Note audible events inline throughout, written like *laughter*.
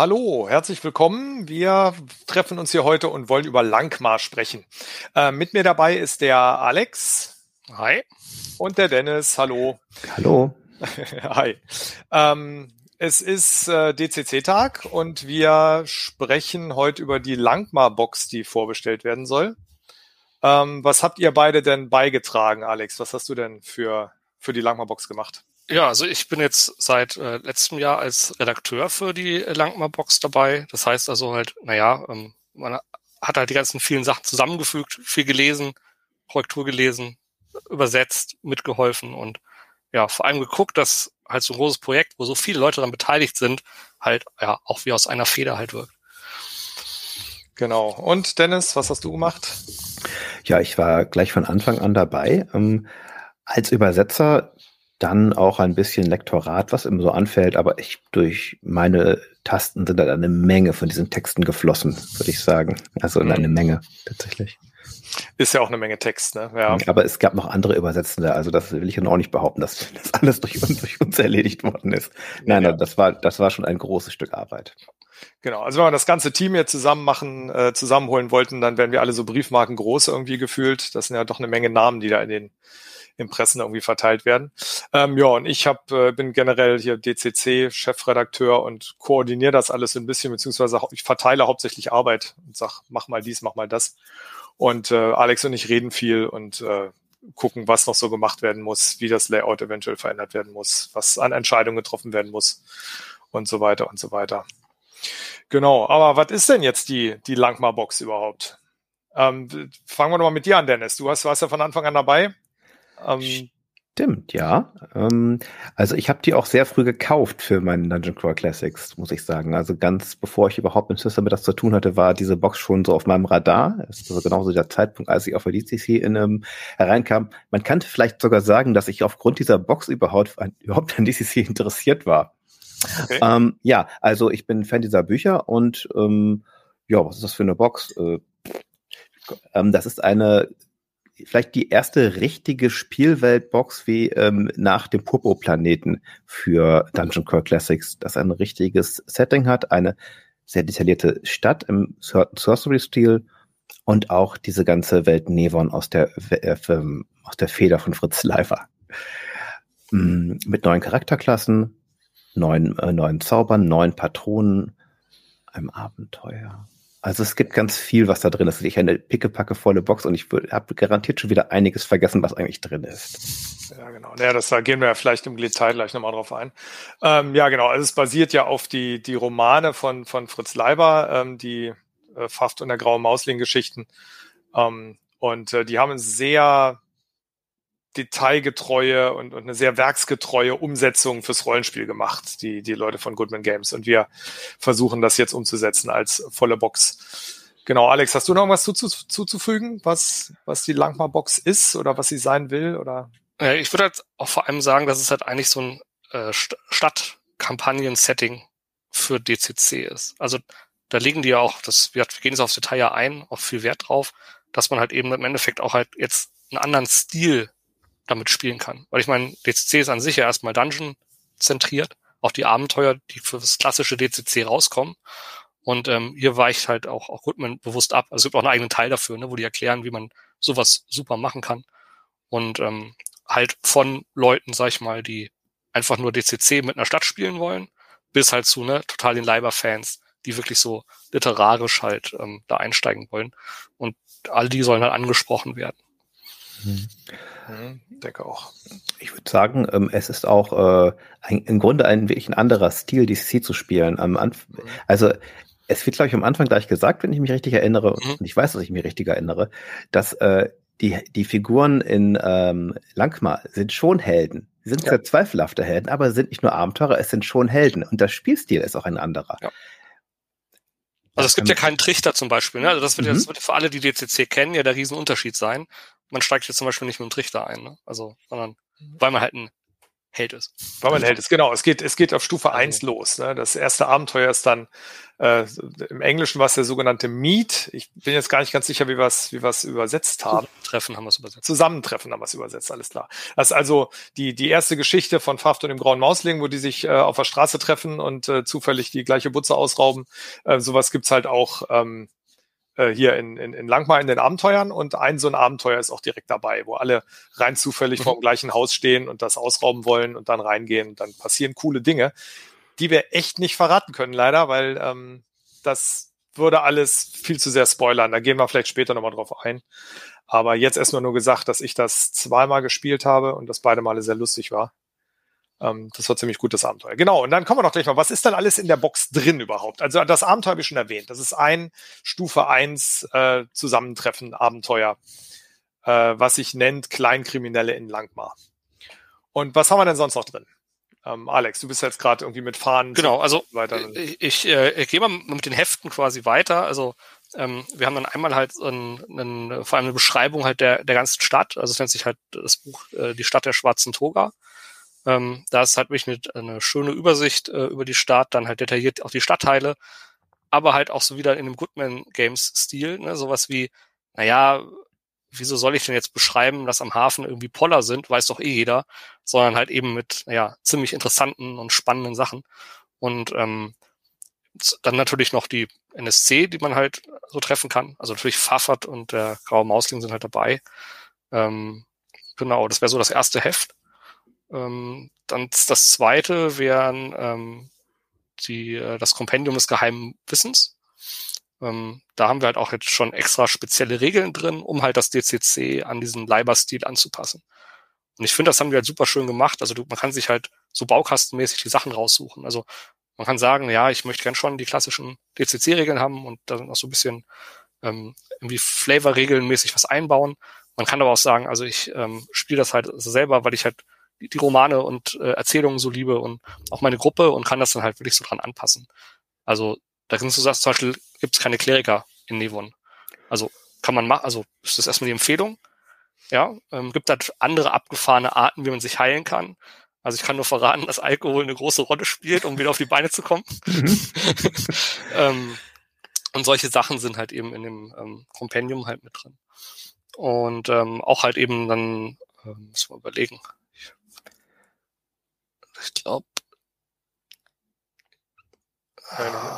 Hallo, herzlich willkommen. Wir treffen uns hier heute und wollen über Langmar sprechen. Äh, mit mir dabei ist der Alex. Hi. Und der Dennis. Hallo. Hallo. *laughs* Hi. Ähm, es ist äh, DCC-Tag und wir sprechen heute über die Langmar-Box, die vorbestellt werden soll. Ähm, was habt ihr beide denn beigetragen, Alex? Was hast du denn für, für die Langmar-Box gemacht? Ja, also ich bin jetzt seit äh, letztem Jahr als Redakteur für die Langmar-Box dabei. Das heißt also halt, naja, ähm, man hat halt die ganzen vielen Sachen zusammengefügt, viel gelesen, Korrektur gelesen, übersetzt, mitgeholfen und ja, vor allem geguckt, dass halt so ein großes Projekt, wo so viele Leute daran beteiligt sind, halt ja auch wie aus einer Feder halt wirkt. Genau. Und Dennis, was hast du gemacht? Ja, ich war gleich von Anfang an dabei. Ähm, als Übersetzer dann auch ein bisschen Lektorat, was immer so anfällt, aber ich durch meine Tasten sind da eine Menge von diesen Texten geflossen, würde ich sagen. Also eine mhm. Menge tatsächlich. Ist ja auch eine Menge Text, ne? Ja. Aber es gab noch andere Übersetzende, also das will ich ja auch nicht behaupten, dass *laughs* das alles durch uns, durch uns erledigt worden ist. Nein, ja. das war, das war schon ein großes Stück Arbeit. Genau, also wenn wir das ganze Team jetzt zusammen machen, äh, zusammenholen wollten, dann wären wir alle so Briefmarken groß irgendwie gefühlt. Das sind ja doch eine Menge Namen, die da in den Impressen irgendwie verteilt werden. Ähm, ja, und ich hab, äh, bin generell hier DCC-Chefredakteur und koordiniere das alles ein bisschen, beziehungsweise ich verteile hauptsächlich Arbeit und sag, mach mal dies, mach mal das. Und äh, Alex und ich reden viel und äh, gucken, was noch so gemacht werden muss, wie das Layout eventuell verändert werden muss, was an Entscheidungen getroffen werden muss und so weiter und so weiter. Genau, aber was ist denn jetzt die, die Langmar-Box überhaupt? Ähm, fangen wir doch mal mit dir an, Dennis. Du hast, warst ja von Anfang an dabei. Ähm, Stimmt, ja. Ähm, also ich habe die auch sehr früh gekauft für meinen Dungeon Crawl Classics, muss ich sagen. Also ganz bevor ich überhaupt mit System mit das zu tun hatte, war diese Box schon so auf meinem Radar. Das ist also genauso der Zeitpunkt, als ich auf der DCC in, ähm, hereinkam. Man kann vielleicht sogar sagen, dass ich aufgrund dieser Box überhaupt, *laughs* überhaupt an DCC interessiert war. Okay. Ähm, ja, also ich bin Fan dieser Bücher und ähm, ja, was ist das für eine Box? Äh, ähm, das ist eine vielleicht die erste richtige Spielweltbox wie ähm, nach dem Purpur-Planeten für Dungeon Crawl Classics, das ein richtiges Setting hat, eine sehr detaillierte Stadt im Sorcery-Stil und auch diese ganze Welt Nevon aus der, äh, aus der Feder von Fritz Leifer. Mm, mit neuen Charakterklassen, neuen, äh, neuen Zaubern, neuen Patronen, einem Abenteuer. Also es gibt ganz viel, was da drin ist. Ich eine pickepacke volle Box und ich habe garantiert schon wieder einiges vergessen, was eigentlich drin ist. Ja, genau. Ja, das da gehen wir ja vielleicht im Detail gleich nochmal drauf ein. Ähm, ja, genau. Also es basiert ja auf die, die Romane von, von Fritz Leiber, ähm, die äh, Pfaft und der graue Mausling-Geschichten. Ähm, und äh, die haben sehr detailgetreue und, und eine sehr werksgetreue Umsetzung fürs Rollenspiel gemacht, die, die Leute von Goodman Games. Und wir versuchen das jetzt umzusetzen als volle Box. Genau, Alex, hast du noch irgendwas zuzufügen, was, was die Langmar-Box ist oder was sie sein will? Oder? Ich würde halt auch vor allem sagen, dass es halt eigentlich so ein äh, Stadtkampagnen-Setting für DCC ist. Also da legen die ja auch, das, wir gehen jetzt aufs Detail ja ein, auch viel Wert drauf, dass man halt eben im Endeffekt auch halt jetzt einen anderen Stil damit spielen kann. Weil ich meine, DCC ist an sich ja erstmal Dungeon zentriert, auch die Abenteuer, die für das klassische DCC rauskommen. Und ähm, hier weicht halt auch, auch Goodman bewusst ab. Also es gibt auch einen eigenen Teil dafür, ne, wo die erklären, wie man sowas super machen kann. Und ähm, halt von Leuten, sag ich mal, die einfach nur DCC mit einer Stadt spielen wollen, bis halt zu ne, total den Leiber-Fans, die wirklich so literarisch halt ähm, da einsteigen wollen. Und all die sollen halt angesprochen werden. Mhm. Mhm, denke auch. Ich würde sagen, ähm, es ist auch äh, ein, im Grunde ein wirklich ein anderer Stil, DCC zu spielen. Am Anf mhm. Also es wird, glaube ich, am Anfang gleich gesagt, wenn ich mich richtig erinnere, mhm. und ich weiß, dass ich mich richtig erinnere, dass äh, die, die Figuren in ähm, Langmar sind schon Helden. Sie sind ja. sehr zweifelhafte Helden, aber sind nicht nur Abenteurer, es sind schon Helden. Und der Spielstil ist auch ein anderer. Ja. Also es gibt ja keinen Trichter zum Beispiel. Ne? Also das wird, mhm. das wird für alle, die DCC kennen, ja der Riesenunterschied sein man steigt jetzt zum Beispiel nicht mit dem Trichter ein, ne? Also, sondern weil man halt ein Held ist. Weil man Held ist, genau. Es geht, es geht auf Stufe also. 1 los. Ne? Das erste Abenteuer ist dann äh, im Englischen war es der sogenannte Meet. Ich bin jetzt gar nicht ganz sicher, wie wir es wie wir's übersetzt haben. Treffen haben wir es übersetzt. Zusammentreffen haben wir es übersetzt, alles klar. Das ist also die, die erste Geschichte von Faft und dem Grauen Mausling, wo die sich äh, auf der Straße treffen und äh, zufällig die gleiche Butze ausrauben. Äh, sowas gibt's halt auch ähm, äh, hier in, in, in Langmar in den Abenteuern und ein so ein Abenteuer ist auch direkt dabei, wo alle rein zufällig mhm. vor dem gleichen Haus stehen und das ausrauben wollen und dann reingehen und dann passieren coole Dinge, die wir echt nicht verraten können, leider, weil ähm, das würde alles viel zu sehr spoilern. Da gehen wir vielleicht später nochmal drauf ein. Aber jetzt erstmal nur gesagt, dass ich das zweimal gespielt habe und das beide Male sehr lustig war. Ähm, das war ziemlich gutes Abenteuer. Genau, und dann kommen wir noch gleich mal, was ist denn alles in der Box drin überhaupt? Also das Abenteuer habe ich schon erwähnt. Das ist ein Stufe 1 äh, Zusammentreffen Abenteuer, äh, was sich nennt Kleinkriminelle in Langmar. Und was haben wir denn sonst noch drin? Ähm, Alex, du bist jetzt gerade irgendwie mit Fahnen. Genau, also weiter. ich, ich, äh, ich gehe mal mit den Heften quasi weiter. Also ähm, wir haben dann einmal halt ein, ein, vor allem eine Beschreibung halt der, der ganzen Stadt. Also es nennt sich halt das Buch äh, Die Stadt der schwarzen Toga. Ähm, da ist halt wirklich eine, eine schöne Übersicht äh, über die Stadt, dann halt detailliert auch die Stadtteile, aber halt auch so wieder in dem Goodman Games Stil, ne, sowas wie, naja, wieso soll ich denn jetzt beschreiben, dass am Hafen irgendwie Poller sind, weiß doch eh jeder, sondern halt eben mit, naja, ziemlich interessanten und spannenden Sachen. Und ähm, dann natürlich noch die NSC, die man halt so treffen kann. Also natürlich Pfaffert und der Graue Mausling sind halt dabei. Ähm, genau, das wäre so das erste Heft. Ähm, dann das zweite wären ähm, die, äh, das Kompendium des geheimen Wissens. Ähm, da haben wir halt auch jetzt schon extra spezielle Regeln drin, um halt das DCC an diesen Leiberstil anzupassen. Und ich finde, das haben wir halt super schön gemacht. Also du, man kann sich halt so baukastenmäßig die Sachen raussuchen. Also man kann sagen, ja, ich möchte gern schon die klassischen DCC-Regeln haben und dann auch so ein bisschen ähm, irgendwie Flavor-Regeln mäßig was einbauen. Man kann aber auch sagen, also ich ähm, spiele das halt selber, weil ich halt die Romane und äh, Erzählungen so liebe und auch meine Gruppe und kann das dann halt wirklich so dran anpassen. Also da kannst du sagen, zum Beispiel gibt es keine Kleriker in Nevon. Also kann man machen, also ist das erstmal die Empfehlung. Ja, ähm, gibt halt andere abgefahrene Arten, wie man sich heilen kann. Also ich kann nur verraten, dass Alkohol eine große Rolle spielt, um wieder auf die Beine zu kommen. Mhm. *laughs* ähm, und solche Sachen sind halt eben in dem ähm, Kompendium halt mit drin. Und ähm, auch halt eben dann, ähm, muss man überlegen, ich glaube.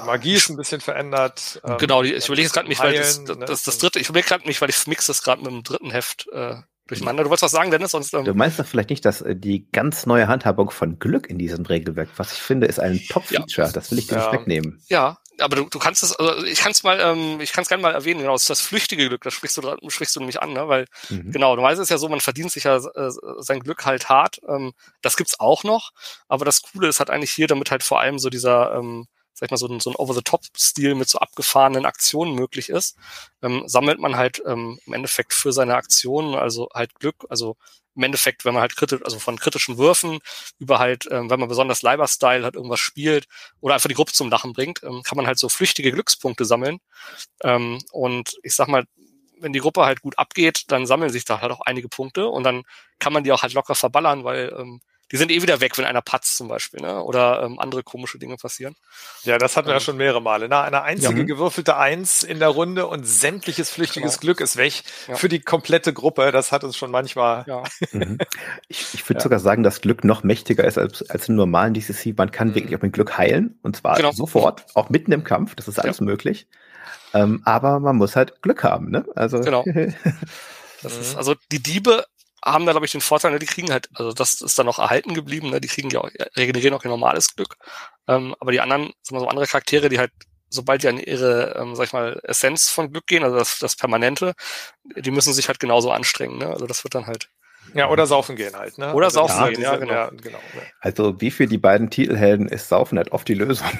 Magie ist ein bisschen verändert. Ähm, genau, ich überlege es gerade nicht, weil das, das, das, das dritte, ich überlege gerade nicht, weil ich mixe das gerade mit dem dritten Heft äh, durcheinander. Du wolltest was sagen, Dennis? Sonst, ähm, du meinst doch vielleicht nicht, dass äh, die ganz neue Handhabung von Glück in diesem Regelwerk, was ich finde, ist ein Top-Feature. Ja. Das will ich dir ja. nicht wegnehmen. Ja, aber du, du kannst es, also ich kann es mal, ähm, ich kann es gerne mal erwähnen, genau, das ist das flüchtige Glück, das sprichst du, sprichst du nämlich an, ne? Weil mhm. genau, du weißt es ja so, man verdient sich ja äh, sein Glück halt hart. Ähm, das gibt's auch noch, aber das Coole ist halt eigentlich hier, damit halt vor allem so dieser ähm, sag ich mal, so ein, so ein Over-the-Top-Stil mit so abgefahrenen Aktionen möglich ist, ähm, sammelt man halt ähm, im Endeffekt für seine Aktionen, also halt Glück, also im Endeffekt, wenn man halt kritisch, also von kritischen Würfen über halt, ähm, wenn man besonders Leiber-Style hat, irgendwas spielt oder einfach die Gruppe zum Lachen bringt, ähm, kann man halt so flüchtige Glückspunkte sammeln. Ähm, und ich sag mal, wenn die Gruppe halt gut abgeht, dann sammeln sich da halt auch einige Punkte und dann kann man die auch halt locker verballern, weil ähm, die sind eh wieder weg, wenn einer patzt zum Beispiel, ne? Oder ähm, andere komische Dinge passieren. Ja, das hatten wir ähm, ja schon mehrere Male. Ne? Eine einzige ja. gewürfelte Eins in der Runde und sämtliches flüchtiges genau. Glück ist weg ja. für die komplette Gruppe. Das hat uns schon manchmal. Ja. *laughs* Mhm. Ich, ich würde sogar sagen, dass Glück noch mächtiger ist als, als im normalen DCC. Man kann mhm. wirklich auch mit Glück heilen und zwar genau. sofort, auch mitten im Kampf. Das ist alles möglich. Ähm, aber man muss halt Glück haben, ne? Also. Genau. *laughs* Das ist, also die Diebe haben da, glaube ich, den Vorteil, ne, die kriegen halt, also das ist dann noch erhalten geblieben, ne, die kriegen ja auch, regenerieren auch ihr normales Glück. Ähm, aber die anderen, sagen wir so andere Charaktere, die halt, sobald die an ihre, ähm, sag ich mal, Essenz von Glück gehen, also das, das Permanente, die müssen sich halt genauso anstrengen, ne? Also das wird dann halt ja, oder saufen gehen halt, ne? Oder also saufen ja, gehen, ja, genau. Ja, genau. Also wie für die beiden Titelhelden ist Saufen halt oft die Lösung. *laughs*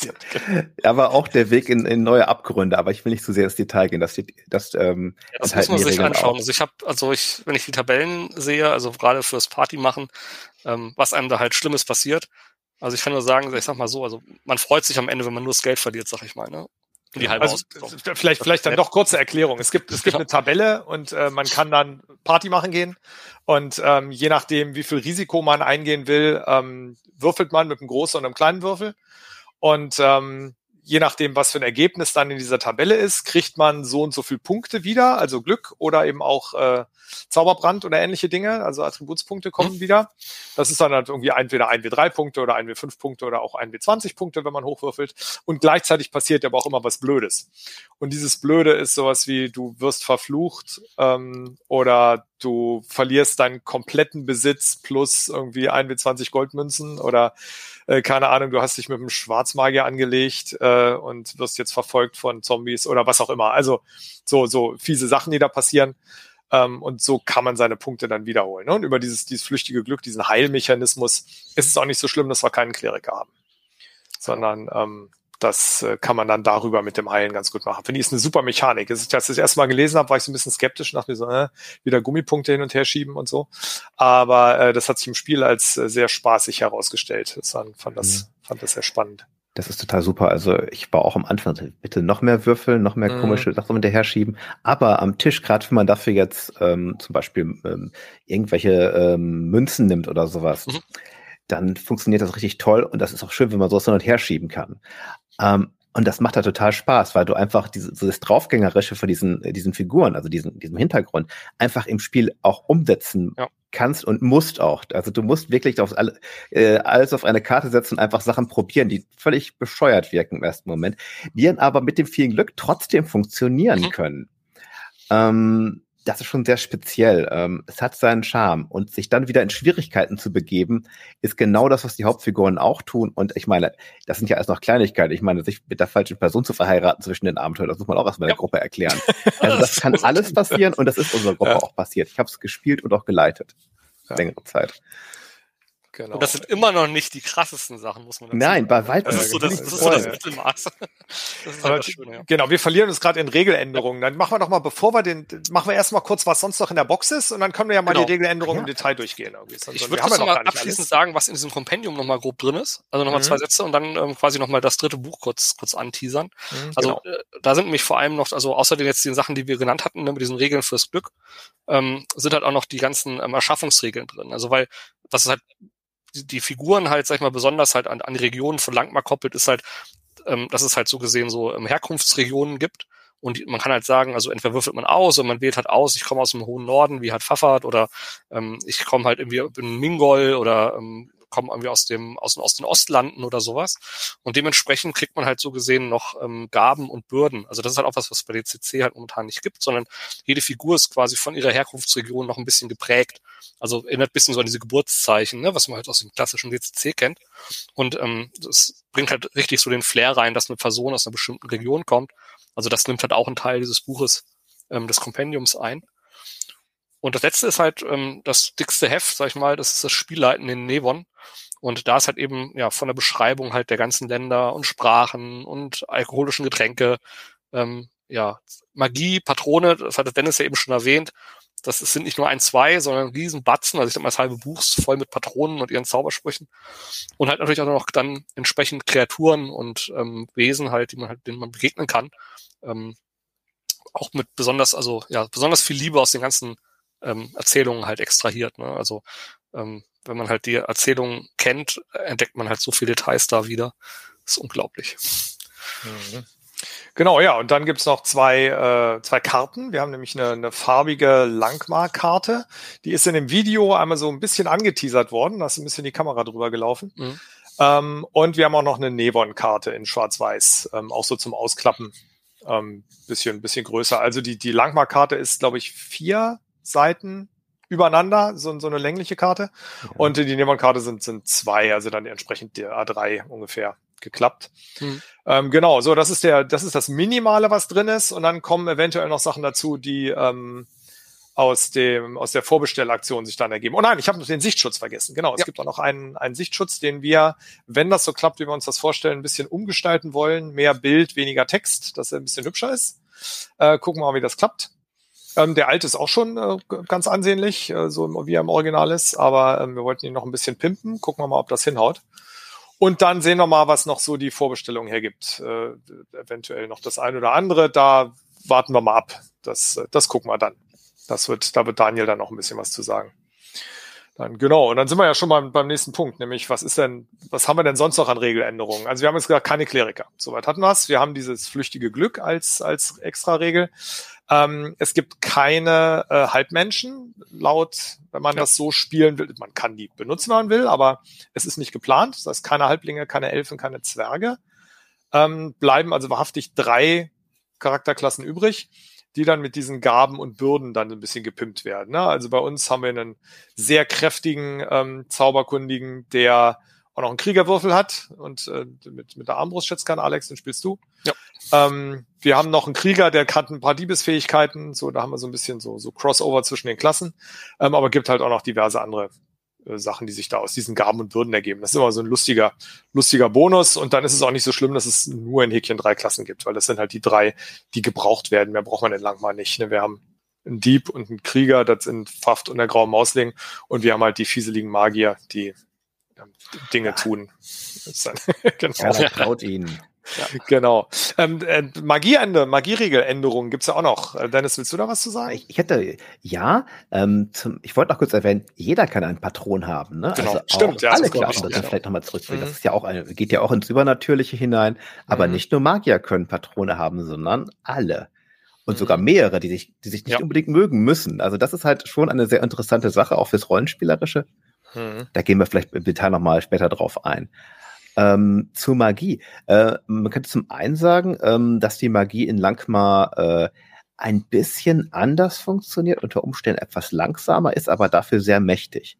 Ja. aber auch der Weg in, in neue Abgründe, aber ich will nicht zu sehr ins Detail gehen. Das, das, ähm, ja, das muss man sich anschauen. Auch. Also ich habe, also ich, wenn ich die Tabellen sehe, also gerade fürs Party machen, ähm, was einem da halt Schlimmes passiert. Also ich kann nur sagen, ich sag mal so, also man freut sich am Ende, wenn man nur das Geld verliert, sag ich mal. Ne? Die halbe also vielleicht, vielleicht dann doch kurze Erklärung. Es gibt, es gibt eine Tabelle und äh, man kann dann Party machen gehen. Und ähm, je nachdem, wie viel Risiko man eingehen will, ähm, würfelt man mit einem großen und einem kleinen Würfel. Und ähm, je nachdem, was für ein Ergebnis dann in dieser Tabelle ist, kriegt man so und so viel Punkte wieder, also Glück oder eben auch äh, Zauberbrand oder ähnliche Dinge, also Attributspunkte kommen mhm. wieder. Das ist dann halt irgendwie entweder 1W3 Punkte oder 1W5 Punkte oder auch 1W20 Punkte, wenn man hochwürfelt. Und gleichzeitig passiert aber auch immer was Blödes. Und dieses Blöde ist sowas wie, du wirst verflucht ähm, oder du verlierst deinen kompletten Besitz plus irgendwie 1W20 Goldmünzen oder äh, keine Ahnung, du hast dich mit einem Schwarzmagier angelegt äh, und wirst jetzt verfolgt von Zombies oder was auch immer. Also so, so fiese Sachen, die da passieren. Ähm, und so kann man seine Punkte dann wiederholen. Ne? Und über dieses, dieses flüchtige Glück, diesen Heilmechanismus, ist es auch nicht so schlimm, dass wir keinen Kleriker haben. Sondern ähm, das äh, kann man dann darüber mit dem Heilen ganz gut machen. Finde ich, ist eine super Mechanik. Als ich das erste Mal gelesen habe, war ich so ein bisschen skeptisch, nach mir so, äh, wieder Gummipunkte hin und her schieben und so. Aber äh, das hat sich im Spiel als äh, sehr spaßig herausgestellt. Das fand, fand, das, mhm. fand das sehr spannend. Das ist total super. Also ich war auch am Anfang, bitte noch mehr Würfel, noch mehr mhm. komische Sachen hinterher schieben. Aber am Tisch, gerade wenn man dafür jetzt ähm, zum Beispiel ähm, irgendwelche ähm, Münzen nimmt oder sowas, mhm dann funktioniert das richtig toll und das ist auch schön, wenn man sowas hin und her schieben kann. Ähm, und das macht da total Spaß, weil du einfach diese, so das Draufgängerische von diesen, äh, diesen Figuren, also diesen, diesem Hintergrund, einfach im Spiel auch umsetzen ja. kannst und musst auch. Also du musst wirklich auf alle, äh, alles auf eine Karte setzen und einfach Sachen probieren, die völlig bescheuert wirken im ersten Moment, die dann aber mit dem vielen Glück trotzdem funktionieren mhm. können. Ähm, das ist schon sehr speziell. Ähm, es hat seinen Charme. Und sich dann wieder in Schwierigkeiten zu begeben, ist genau das, was die Hauptfiguren auch tun. Und ich meine, das sind ja alles noch Kleinigkeiten. Ich meine, sich mit der falschen Person zu verheiraten zwischen den Abenteuern, das muss man auch erstmal ja. der Gruppe erklären. *laughs* Also das kann alles passieren und das ist unserer Gruppe ja. auch passiert. Ich habe es gespielt und auch geleitet. Ja. Längere Zeit. Genau. Und das sind immer noch nicht die krassesten Sachen, muss man sagen. Nein, bei weitem. Das ist so das, das, ist so das Mittelmaß. *laughs* Das ist halt das Schöne, ja. Genau, wir verlieren uns gerade in Regeländerungen. Dann machen wir doch mal, bevor wir den, machen wir erstmal kurz, was sonst noch in der Box ist und dann können wir ja mal genau. die Regeländerungen ja. im Detail durchgehen. Irgendwie. ich würde ja mal abschließend sagen, was in diesem Kompendium nochmal grob drin ist. Also nochmal mhm. zwei Sätze und dann ähm, quasi nochmal das dritte Buch kurz, kurz anteasern. Mhm, also genau. äh, da sind nämlich vor allem noch, also außer den jetzt den Sachen, die wir genannt hatten, ne, mit diesen Regeln fürs Glück, ähm, sind halt auch noch die ganzen ähm, Erschaffungsregeln drin. Also weil, was ist halt die Figuren halt, sag ich mal, besonders halt an, an Regionen von Langmar koppelt, ist halt, ähm, dass es halt so gesehen so ähm, Herkunftsregionen gibt. Und man kann halt sagen, also entweder würfelt man aus oder man wählt halt aus, ich komme aus dem hohen Norden, wie halt Pfaffert, oder ähm, ich komme halt irgendwie in Mingol oder ähm, kommen irgendwie aus dem aus, aus den Ostlanden oder sowas. Und dementsprechend kriegt man halt so gesehen noch ähm, Gaben und Bürden. Also das ist halt auch was, was bei DCC halt momentan nicht gibt, sondern jede Figur ist quasi von ihrer Herkunftsregion noch ein bisschen geprägt. Also erinnert ein bisschen so an diese Geburtszeichen, ne, was man halt aus dem klassischen DCC kennt. Und ähm, das bringt halt richtig so den Flair rein, dass eine Person aus einer bestimmten Region kommt. Also das nimmt halt auch einen Teil dieses Buches ähm, des Kompendiums ein. Und das letzte ist halt ähm, das dickste Heft, sag ich mal, das ist das Spielleiten in Nevon. Und da ist halt eben ja von der Beschreibung halt der ganzen Länder und Sprachen und alkoholischen Getränke, ähm, ja, Magie, Patrone, das hat Dennis ja eben schon erwähnt. Das sind nicht nur ein, zwei, sondern ein riesen Batzen, also ich sag mal das halbe Buch voll mit Patronen und ihren Zaubersprüchen. Und halt natürlich auch noch dann entsprechend Kreaturen und ähm, Wesen halt, die man halt, denen man begegnen kann. Ähm, auch mit besonders, also ja, besonders viel Liebe aus den ganzen ähm, Erzählungen halt extrahiert. Ne? Also ähm, wenn man halt die Erzählung kennt, entdeckt man halt so viele Details da wieder. Das ist unglaublich. Mhm. Genau, ja, und dann gibt's noch zwei, äh, zwei Karten. Wir haben nämlich eine, eine farbige Langmar-Karte. Die ist in dem Video einmal so ein bisschen angeteasert worden. Da ist ein bisschen die Kamera drüber gelaufen. Mhm. Ähm, und wir haben auch noch eine Nevon-Karte in Schwarz-Weiß, ähm, auch so zum Ausklappen. Ähm, bisschen, bisschen größer. Also die, die Langmar-Karte ist, glaube ich, vier Seiten übereinander, so, so eine längliche Karte. Ja. Und die Nevon-Karte sind, sind zwei, also dann entsprechend der A3 ungefähr geklappt. Hm. Ähm, genau, so das ist der, das ist das Minimale, was drin ist, und dann kommen eventuell noch Sachen dazu, die ähm, aus dem aus der Vorbestellaktion sich dann ergeben. Oh nein, ich habe noch den Sichtschutz vergessen. Genau, es ja. gibt auch noch einen, einen Sichtschutz, den wir, wenn das so klappt, wie wir uns das vorstellen, ein bisschen umgestalten wollen. Mehr Bild, weniger Text, dass er ein bisschen hübscher ist. Äh, gucken wir mal, wie das klappt. Ähm, der alte ist auch schon äh, ganz ansehnlich, äh, so wie er im Original ist, aber ähm, wir wollten ihn noch ein bisschen pimpen. Gucken wir mal, ob das hinhaut. Und dann sehen wir mal, was noch so die Vorbestellung hergibt. Äh, eventuell noch das ein oder andere. Da warten wir mal ab. Das, das gucken wir dann. Das wird, da wird Daniel dann noch ein bisschen was zu sagen. Dann, genau, und dann sind wir ja schon mal beim nächsten Punkt, nämlich was ist denn, was haben wir denn sonst noch an Regeländerungen? Also wir haben jetzt gesagt, keine Kleriker. Soweit hatten wir es. Wir haben dieses flüchtige Glück als, als extra Regel. Ähm, es gibt keine äh, Halbmenschen, laut, wenn man ja. das so spielen will. Man kann die benutzen, wenn man will, aber es ist nicht geplant. Das heißt, keine Halblinge, keine Elfen, keine Zwerge. Ähm, bleiben also wahrhaftig drei Charakterklassen übrig die dann mit diesen Gaben und Bürden dann ein bisschen gepimpt werden. Ne? Also bei uns haben wir einen sehr kräftigen ähm, Zauberkundigen, der auch noch einen Kriegerwürfel hat und äh, mit, mit der Armbrust schätzt kann. Alex, den spielst du. Ja. Ähm, wir haben noch einen Krieger, der hat ein paar Diebesfähigkeiten. So, da haben wir so ein bisschen so, so Crossover zwischen den Klassen. Ähm, aber gibt halt auch noch diverse andere äh, Sachen, die sich da aus diesen Gaben und Bürden ergeben. Das ist immer so ein lustiger, lustiger Bonus und dann ist es auch nicht so schlimm, dass es nur in Häkchen drei Klassen gibt, weil das sind halt die drei, die gebraucht werden. Mehr braucht man entlang mal nicht. Ne? Wir haben einen Dieb und einen Krieger, das sind Pfaft und der graue Mausling und wir haben halt die fieseligen Magier, die ähm, Dinge tun. Dann, *laughs* genau. Ja, traut ihnen. Ja, *laughs* genau. Ähm, äh, Magieende, Magieregeländerungen gibt's ja auch noch. Äh, Dennis, willst du da was zu sagen? Ich, ich hätte, ja, ähm, zum, ich wollte noch kurz erwähnen, jeder kann einen Patron haben. Ne? Genau, also stimmt. Ja, alle Klassen, das vielleicht nochmal zurückführen. Mhm. Das ist ja auch eine, geht ja auch ins Übernatürliche hinein. Aber mhm. nicht nur Magier können Patrone haben, sondern alle. Und mhm. sogar mehrere, die sich, die sich nicht ja. unbedingt mögen müssen. Also das ist halt schon eine sehr interessante Sache, auch fürs Rollenspielerische. Mhm. Da gehen wir vielleicht im Detail nochmal später drauf ein. Ähm, zur Magie. Äh, man könnte zum einen sagen, ähm, dass die Magie in Langmar äh, ein bisschen anders funktioniert, unter Umständen etwas langsamer ist, aber dafür sehr mächtig.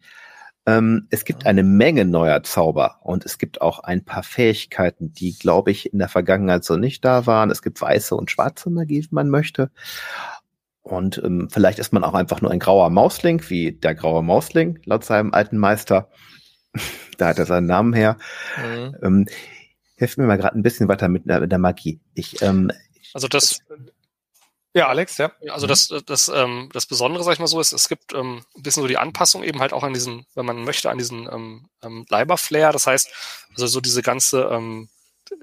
Ähm, es gibt eine Menge neuer Zauber und es gibt auch ein paar Fähigkeiten, die, glaube ich, in der Vergangenheit so nicht da waren. Es gibt weiße und schwarze Magie, wenn man möchte. Und ähm, vielleicht ist man auch einfach nur ein grauer Mausling, wie der graue Mausling, laut seinem alten Meister da hat er seinen Namen her. Mhm. Ähm, hilf mir mal gerade ein bisschen weiter mit, mit der Magie. Ich, ähm, also das, ja, Alex, ja. Also das, das, ähm, das Besondere, sag ich mal so, ist, es gibt ähm, ein bisschen so die Anpassung eben halt auch an diesen, wenn man möchte, an diesen ähm, ähm, Leiber-Flair. Das heißt, also so diese ganze, ähm,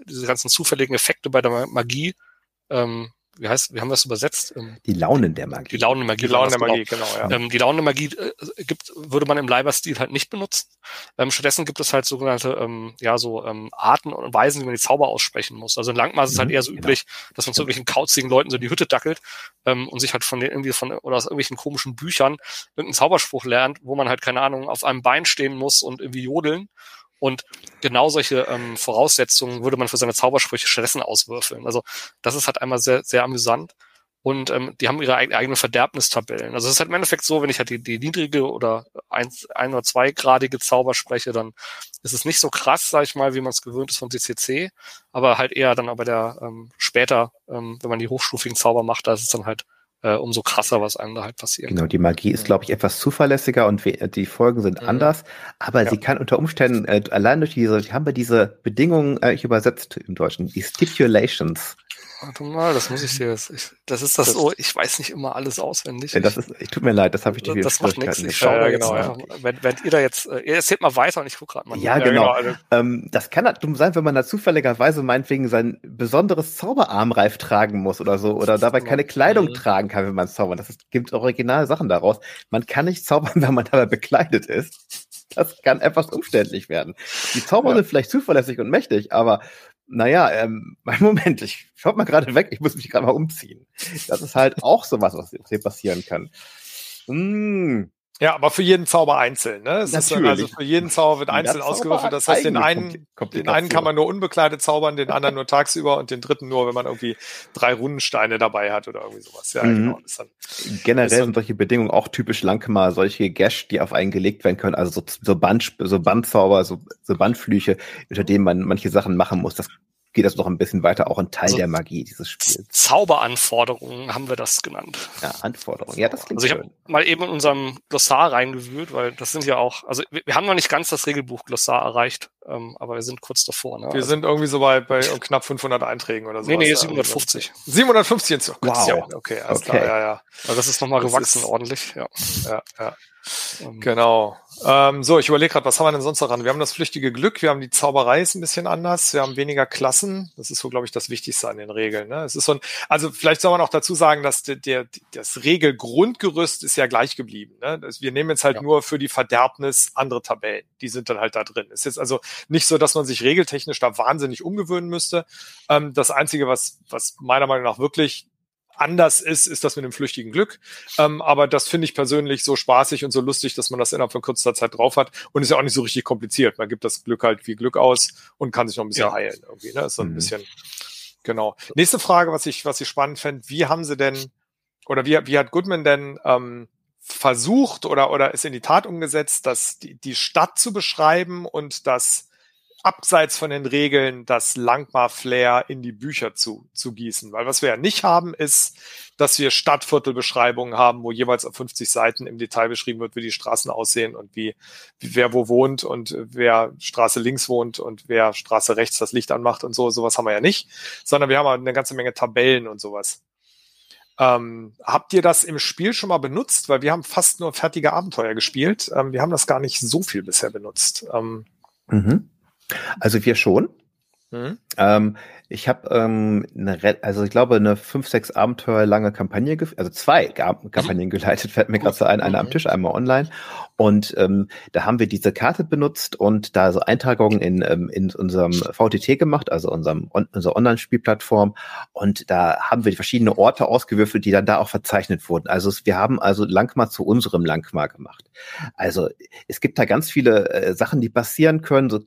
diese ganzen zufälligen Effekte bei der Magie, ähm, wie heißt, wie haben wir es übersetzt? Ähm, die Launen der Magie. Die Launen der Magie. Die Launen der Magie, genau, ja. Ähm, die Launen der Magie äh, gibt, würde man im Leiberstil halt nicht benutzen. Ähm, stattdessen gibt es halt sogenannte, ähm, ja, so ähm, Arten und Weisen, wie man die Zauber aussprechen muss. Also in Langmaß ist es halt mhm, eher so genau. üblich, dass man zu irgendwelchen kauzigen Leuten so in die Hütte dackelt ähm, und sich halt von den irgendwie von oder aus irgendwelchen komischen Büchern irgendeinen Zauberspruch lernt, wo man halt, keine Ahnung, auf einem Bein stehen muss und irgendwie jodeln und genau solche ähm, Voraussetzungen würde man für seine Zaubersprüche stattdessen auswürfeln. Also das ist halt einmal sehr, sehr amüsant. Und ähm, die haben ihre eigenen Verderbnistabellen. Also es ist halt im Endeffekt so, wenn ich halt die, die niedrige oder eins, ein oder zweigradige Zauber spreche, dann ist es nicht so krass, sag ich mal, wie man es gewöhnt ist von CCC, aber halt eher dann aber der ähm, später, ähm, wenn man die hochstufigen Zauber macht, da ist es dann halt äh, umso krasser, was einem da halt passiert. Genau, die Magie ist, glaube ich, etwas zuverlässiger und die Folgen sind mhm. anders, aber ja. sie kann unter Umständen, äh, allein durch diese, haben wir diese Bedingungen äh, übersetzt im Deutschen, die Stipulations. Warte mal, das muss ich dir jetzt. Ich, das ist das, das so, ich weiß nicht immer alles auswendig. Ja, das ist, ich tut mir leid, das habe ich dir Das macht nichts. Ich schaue ja, genau, ja. wenn, wenn ihr da jetzt, äh, ihr erzählt mal weiter und ich gucke gerade mal. Ja, genau. Ja, genau. Ähm, das kann halt dumm sein, wenn man da zufälligerweise meinetwegen sein besonderes Zauberarmreif tragen muss oder so oder dabei keine Kleidung mhm. tragen kann, wenn man zaubert. Das ist, gibt originale Sachen daraus. Man kann nicht zaubern, *laughs* wenn man dabei bekleidet ist. Das kann etwas umständlich werden. Die Zauber ja. sind vielleicht zuverlässig und mächtig, aber naja, ähm, *laughs* Moment, ich schaut mal gerade weg, ich muss mich gerade mal umziehen. Das ist halt auch sowas, was hier passieren kann. Hm. Ja, aber für jeden Zauber einzeln, ne? Es Natürlich. Ist also für jeden Zauber wird einzeln ausgewürfelt. Das heißt, den einen, den einen kann man nur unbekleidet zaubern, den anderen nur tagsüber und den dritten nur, wenn man irgendwie drei Rundensteine dabei hat oder irgendwie sowas. Ja, mhm. genau. Dann, Generell sind solche Bedingungen auch typisch Lankma, solche Gash, die auf einen gelegt werden können, also so, so Band, so Bandzauber, so, so Bandflüche, unter denen man manche Sachen machen muss. Das geht das noch ein bisschen weiter, auch ein Teil also der Magie dieses Spiels. Zauberanforderungen haben wir das genannt. Ja, Anforderungen. Ja, das klingt Also ich habe mal eben in unserem Glossar reingewühlt, weil das sind ja auch, also wir, wir haben noch nicht ganz das Regelbuch Glossar erreicht, ähm, aber wir sind kurz davor. Ne? Wir also, sind irgendwie so bei, bei knapp 500 Einträgen oder so. Nee, nee, 750. 750 oh wow. Ja, okay, alles okay. klar, ja, ja. Also das ist nochmal gewachsen ist, ordentlich, ja. Ja, ja. Ähm, genau. Ähm, so, ich überlege gerade, was haben wir denn sonst noch Wir haben das flüchtige Glück, wir haben die Zauberei ist ein bisschen anders, wir haben weniger Klassen. Das ist so, glaube ich, das Wichtigste an den Regeln. Ne? Es ist so ein, also vielleicht soll man auch dazu sagen, dass der, der das Regelgrundgerüst ist ja gleich geblieben. Ne? Wir nehmen jetzt halt ja. nur für die Verderbnis andere Tabellen. Die sind dann halt da drin. Es ist also nicht so, dass man sich regeltechnisch da wahnsinnig umgewöhnen müsste. Ähm, das Einzige, was, was meiner Meinung nach wirklich anders ist, ist das mit dem flüchtigen Glück. Ähm, aber das finde ich persönlich so spaßig und so lustig, dass man das innerhalb von kürzester Zeit drauf hat. Und ist ja auch nicht so richtig kompliziert. Man gibt das Glück halt wie Glück aus und kann sich noch ein bisschen ja. heilen irgendwie. Ne? Ist so ein mhm. bisschen, genau. Nächste Frage, was ich, was ich spannend fände, wie haben sie denn, oder wie, wie hat Goodman denn ähm, versucht oder, oder ist in die Tat umgesetzt, dass die, die Stadt zu beschreiben und das abseits von den Regeln das Langmar-Flair in die Bücher zu, zu gießen. Weil was wir ja nicht haben, ist, dass wir Stadtviertelbeschreibungen haben, wo jeweils auf 50 Seiten im Detail beschrieben wird, wie die Straßen aussehen und wie, wer wo wohnt und wer Straße links wohnt und wer Straße rechts das Licht anmacht und so. Sowas haben wir ja nicht, sondern wir haben eine ganze Menge Tabellen und sowas. Ähm, habt ihr das im Spiel schon mal benutzt? Weil wir haben fast nur fertige Abenteuer gespielt. Ähm, wir haben das gar nicht so viel bisher benutzt. Ähm, mhm. Also wir schon. Mhm. Ähm, ich habe ähm, eine, also ich glaube eine fünf, sechs Abenteuer lange Kampagne, also zwei Kampagnen geleitet, fällt mir gerade so ein, eine am mhm. Tisch, einmal online. Und ähm, da haben wir diese Karte benutzt und da so Eintragungen in, ähm, in unserem VTT gemacht, also unserem on, unserer Online-Spielplattform. Und da haben wir verschiedene Orte ausgewürfelt, die dann da auch verzeichnet wurden. Also wir haben also Langmar zu unserem Langmar gemacht. Also es gibt da ganz viele äh, Sachen, die passieren können, so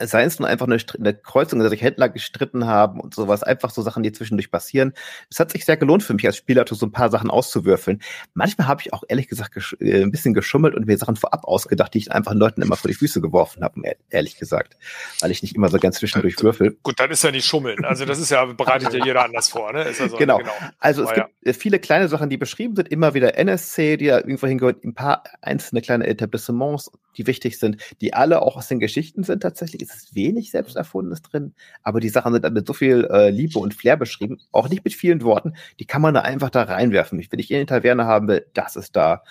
sei es nur einfach eine, eine Kreuzung, dass sich Händler gestritten haben und sowas, einfach so Sachen, die zwischendurch passieren. Es hat sich sehr gelohnt für mich als Spieler, so ein paar Sachen auszuwürfeln. Manchmal habe ich auch ehrlich gesagt äh, ein bisschen geschummelt und mir Sachen vorab ausgedacht, die ich einfach Leuten immer vor die Füße geworfen habe, ehrlich gesagt, weil ich nicht immer so ganz zwischendurch würfel. Gut, dann ist ja nicht schummeln. Also das ist ja bereitet ja jeder anders vor, ne? Also, genau. genau. Also es Aber gibt ja. viele kleine Sachen, die beschrieben sind, immer wieder NSC, die da irgendwo hingehört, ein paar einzelne kleine Etablissements, die wichtig sind, die alle auch aus den Geschichten sind tatsächlich es ist wenig Selbsterfundenes drin, aber die Sachen sind dann mit so viel äh, Liebe und Flair beschrieben, auch nicht mit vielen Worten, die kann man da einfach da reinwerfen. Wenn ich in die Taverne haben will, das ist da.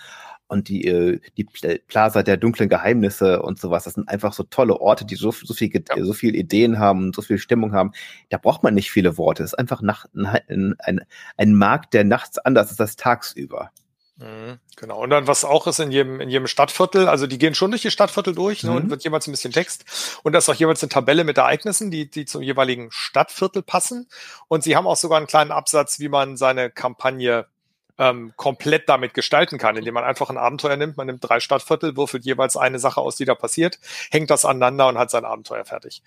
Und die, äh, die Plaza der dunklen Geheimnisse und sowas, das sind einfach so tolle Orte, die so, so, viel, ja. so viel Ideen haben, so viel Stimmung haben. Da braucht man nicht viele Worte. Es ist einfach nach, ein, ein, ein Markt, der nachts anders ist als tagsüber. Mhm, genau. Und dann, was auch ist in jedem, in jedem Stadtviertel, also die gehen schon durch die Stadtviertel durch mhm. ne, und mhm. wird jeweils ein bisschen Text. Und da ist auch jeweils eine Tabelle mit Ereignissen, die, die zum jeweiligen Stadtviertel passen. Und sie haben auch sogar einen kleinen Absatz, wie man seine Kampagne ähm, komplett damit gestalten kann, indem man einfach ein Abenteuer nimmt. Man nimmt drei Stadtviertel, würfelt jeweils eine Sache aus, die da passiert, hängt das aneinander und hat sein Abenteuer fertig.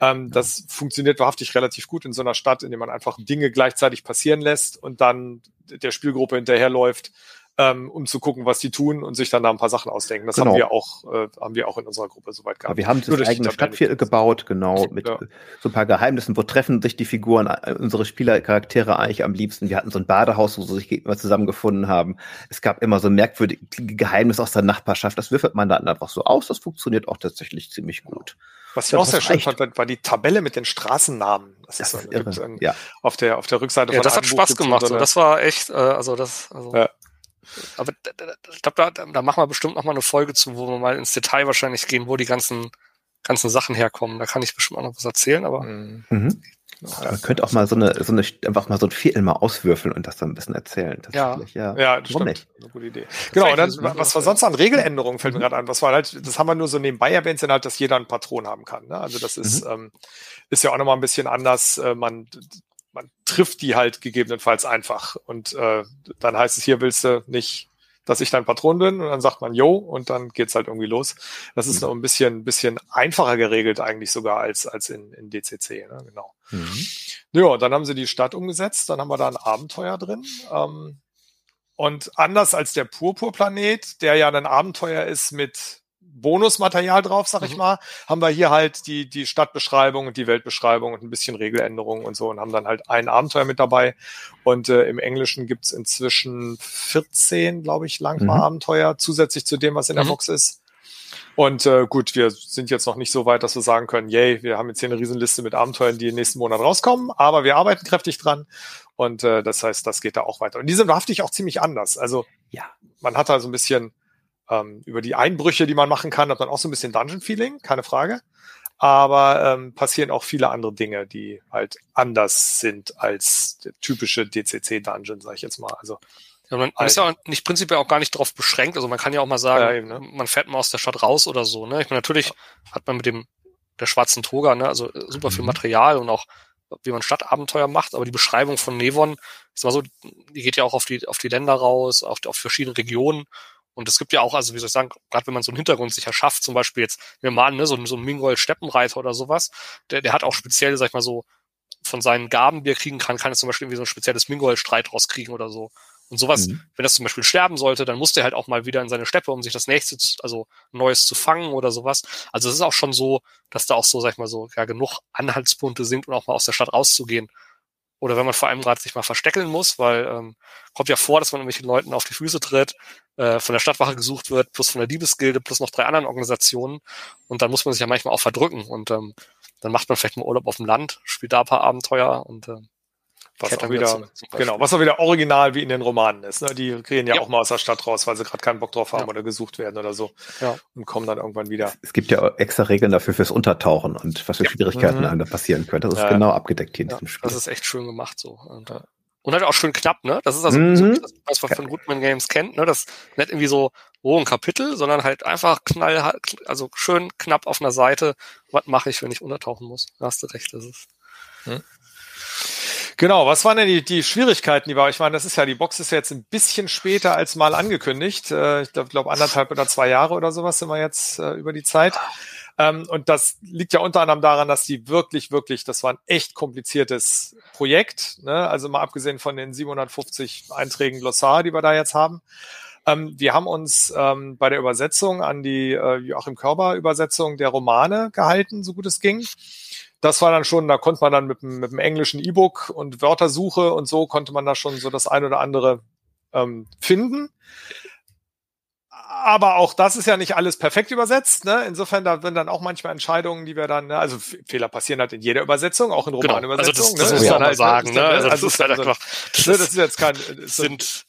Ähm, ja. Das funktioniert wahrhaftig relativ gut in so einer Stadt, indem man einfach Dinge gleichzeitig passieren lässt und dann der Spielgruppe hinterherläuft ähm, um zu gucken, was die tun und sich dann da ein paar Sachen ausdenken. Das genau. haben wir auch, äh, haben wir auch in unserer Gruppe soweit gehabt. Aber wir haben das eigene Stadtviertel gebaut, genau, mit ja. so ein paar Geheimnissen, wo treffen sich die Figuren, äh, unsere Spielercharaktere eigentlich am liebsten. Wir hatten so ein Badehaus, wo sie sich immer zusammengefunden haben. Es gab immer so merkwürdige Geheimnisse aus der Nachbarschaft. Das würfelt man dann einfach so aus. Das funktioniert auch tatsächlich ziemlich gut. Was ich auch sehr schön fand, war die Tabelle mit den Straßennamen. Das, das ist, ist ein, ja. auf der auf der Rückseite ja, von Das hat Spaß gemacht. So, das war echt, äh, also das. Also ja. Aber ich glaube, da, da machen wir bestimmt noch mal eine Folge zu, wo wir mal ins Detail wahrscheinlich gehen, wo die ganzen, ganzen Sachen herkommen. Da kann ich bestimmt auch noch was erzählen, aber. Mhm. mhm. Ja, man könnte auch mal so eine, so eine, einfach mal so ein Viertel mal auswürfeln und das dann ein bisschen erzählen. Ja, ja, ja das stimmt. Nicht? Eine gute Idee. Genau, und dann, was war sonst an Regeländerungen, fällt mir mhm. gerade an. Was war halt, das haben wir nur so nebenbei erwähnt, sind halt, dass jeder einen Patron haben kann. Ne? Also das ist, mhm. ähm, ist ja auch nochmal ein bisschen anders. Äh, man, man trifft die halt gegebenenfalls einfach. Und äh, dann heißt es, hier willst du nicht dass ich dein Patron bin und dann sagt man Yo und dann geht's halt irgendwie los. Das ist mhm. noch ein bisschen, bisschen einfacher geregelt eigentlich sogar als, als in, in DCC, ne? genau. Mhm. Ja, dann haben sie die Stadt umgesetzt, dann haben wir da ein Abenteuer drin. Ähm, und anders als der Purpurplanet, der ja ein Abenteuer ist mit Bonusmaterial drauf, sag ich mhm. mal, haben wir hier halt die, die Stadtbeschreibung und die Weltbeschreibung und ein bisschen Regeländerungen und so und haben dann halt ein Abenteuer mit dabei. Und äh, im Englischen gibt's inzwischen 14, glaube ich, Langmar-Abenteuer, mhm. zusätzlich zu dem, was in der mhm. Box ist. Und äh, gut, wir sind jetzt noch nicht so weit, dass wir sagen können, yay, wir haben jetzt hier eine Riesenliste mit Abenteuern, die im nächsten Monat rauskommen, aber wir arbeiten kräftig dran. Und äh, das heißt, das geht da auch weiter. Und die sind wahrhaftig auch ziemlich anders. Also ja, man hat da so ein bisschen ähm, über die Einbrüche, die man machen kann, hat man auch so ein bisschen Dungeon-Feeling, keine Frage. Aber ähm, passieren auch viele andere Dinge, die halt anders sind als der typische DCC-Dungeon, sag ich jetzt mal. Also ja, man, man ist ja auch nicht prinzipiell auch gar nicht darauf beschränkt. Also man kann ja auch mal sagen, ja, eben, ne? man fährt mal aus der Stadt raus oder so. Ne? Ich meine, natürlich ja. hat man mit dem der schwarzen Toga, ne, also äh, super viel mhm. Material und auch wie man Stadtabenteuer macht, aber die Beschreibung von Nevon ist mal so, die geht ja auch auf die auf die Länder raus, auf, auf verschiedene Regionen und es gibt ja auch, also wie soll ich sagen, gerade wenn man so einen Hintergrund sich erschafft, zum Beispiel jetzt, wir mal an, ne, so, so ein Mingol-Steppenreiter oder sowas, der, der hat auch speziell, sag ich mal so, von seinen Gaben, die er kriegen kann, kann er zum Beispiel irgendwie so ein spezielles Mingol-Streit rauskriegen oder so. Und sowas, mhm. wenn das zum Beispiel sterben sollte, dann muss der halt auch mal wieder in seine Steppe, um sich das nächste, also Neues zu fangen oder sowas. Also es ist auch schon so, dass da auch so, sag ich mal so, ja, genug Anhaltspunkte sind, um auch mal aus der Stadt rauszugehen. Oder wenn man vor allem gerade sich mal versteckeln muss, weil ähm, kommt ja vor, dass man irgendwelchen Leuten auf die Füße tritt, äh, von der Stadtwache gesucht wird, plus von der Diebesgilde, plus noch drei anderen Organisationen. Und dann muss man sich ja manchmal auch verdrücken. Und ähm, dann macht man vielleicht mal Urlaub auf dem Land, spielt da ein paar Abenteuer und ähm, was auch wieder, genau, was auch wieder original wie in den Romanen ist. Ne? Die gehen ja, ja. auch mal aus der Stadt raus, weil sie gerade keinen Bock drauf haben ja. oder gesucht werden oder so. Ja. Und kommen dann irgendwann wieder. Es gibt ja extra Regeln dafür fürs Untertauchen und was für Schwierigkeiten mhm. einem da passieren können. Das ist genau abgedeckt hier in diesem Spiel. Das ist echt schön gemacht so. Und, äh, und halt auch schön knapp, ne? Das ist also mhm. so, das, was man von Goodman Games kennt, ne? Das nicht irgendwie so, oh, ein Kapitel, sondern halt einfach knall, also schön knapp auf einer Seite. Was mache ich, wenn ich untertauchen muss? Da hast du recht, das ist. Hm. Genau, was waren denn die, die Schwierigkeiten, die war? Ich meine, das ist ja, die Box ist jetzt ein bisschen später als mal angekündigt. Äh, ich glaube, glaub, anderthalb oder zwei Jahre oder sowas sind wir jetzt äh, über die Zeit. Ähm, und das liegt ja unter anderem daran, dass die wirklich, wirklich, das war ein echt kompliziertes Projekt. Ne? Also mal abgesehen von den 750 Einträgen Glossar, die wir da jetzt haben. Ähm, wir haben uns ähm, bei der Übersetzung an die äh, Joachim Körber Übersetzung der Romane gehalten, so gut es ging das war dann schon, da konnte man dann mit, mit dem englischen E-Book und Wörtersuche und so konnte man da schon so das ein oder andere ähm, finden. Aber auch das ist ja nicht alles perfekt übersetzt. Ne? Insofern, da sind dann auch manchmal Entscheidungen, die wir dann, ne? also Fehler passieren halt in jeder Übersetzung, auch in Romanübersetzungen. Genau. Also das, das ne? muss man halt sagen. Ne? Also, also das, ist halt einfach, das, ne, das ist jetzt kein, ist sind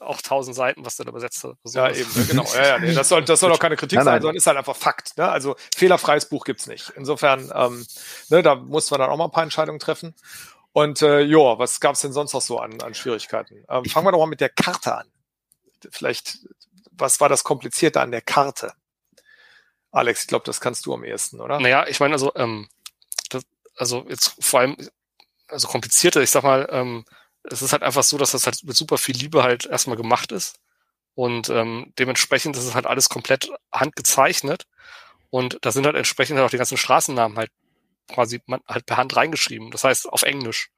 auch tausend Seiten, was der da übersetzt hat. So ja, eben, ne, genau. *laughs* Ja, ja, nee, das soll, das soll auch keine Kritik nein, sein, sondern ist halt einfach Fakt. Ne? Also fehlerfreies Buch gibt's nicht. Insofern, ähm, ne, da muss man dann auch mal ein paar Entscheidungen treffen. Und äh, ja, was gab's denn sonst noch so an, an Schwierigkeiten? Ähm, fangen wir doch mal mit der Karte an. Vielleicht, was war das Komplizierte an der Karte? Alex, ich glaube, das kannst du am ehesten, oder? Naja, ich meine, also, ähm, das, also jetzt vor allem, also komplizierte, ich sag mal, ähm, es ist halt einfach so, dass das halt mit super viel Liebe halt erstmal gemacht ist. Und ähm, dementsprechend ist es halt alles komplett handgezeichnet. Und da sind halt entsprechend halt auch die ganzen Straßennamen halt quasi halt per Hand reingeschrieben. Das heißt auf Englisch.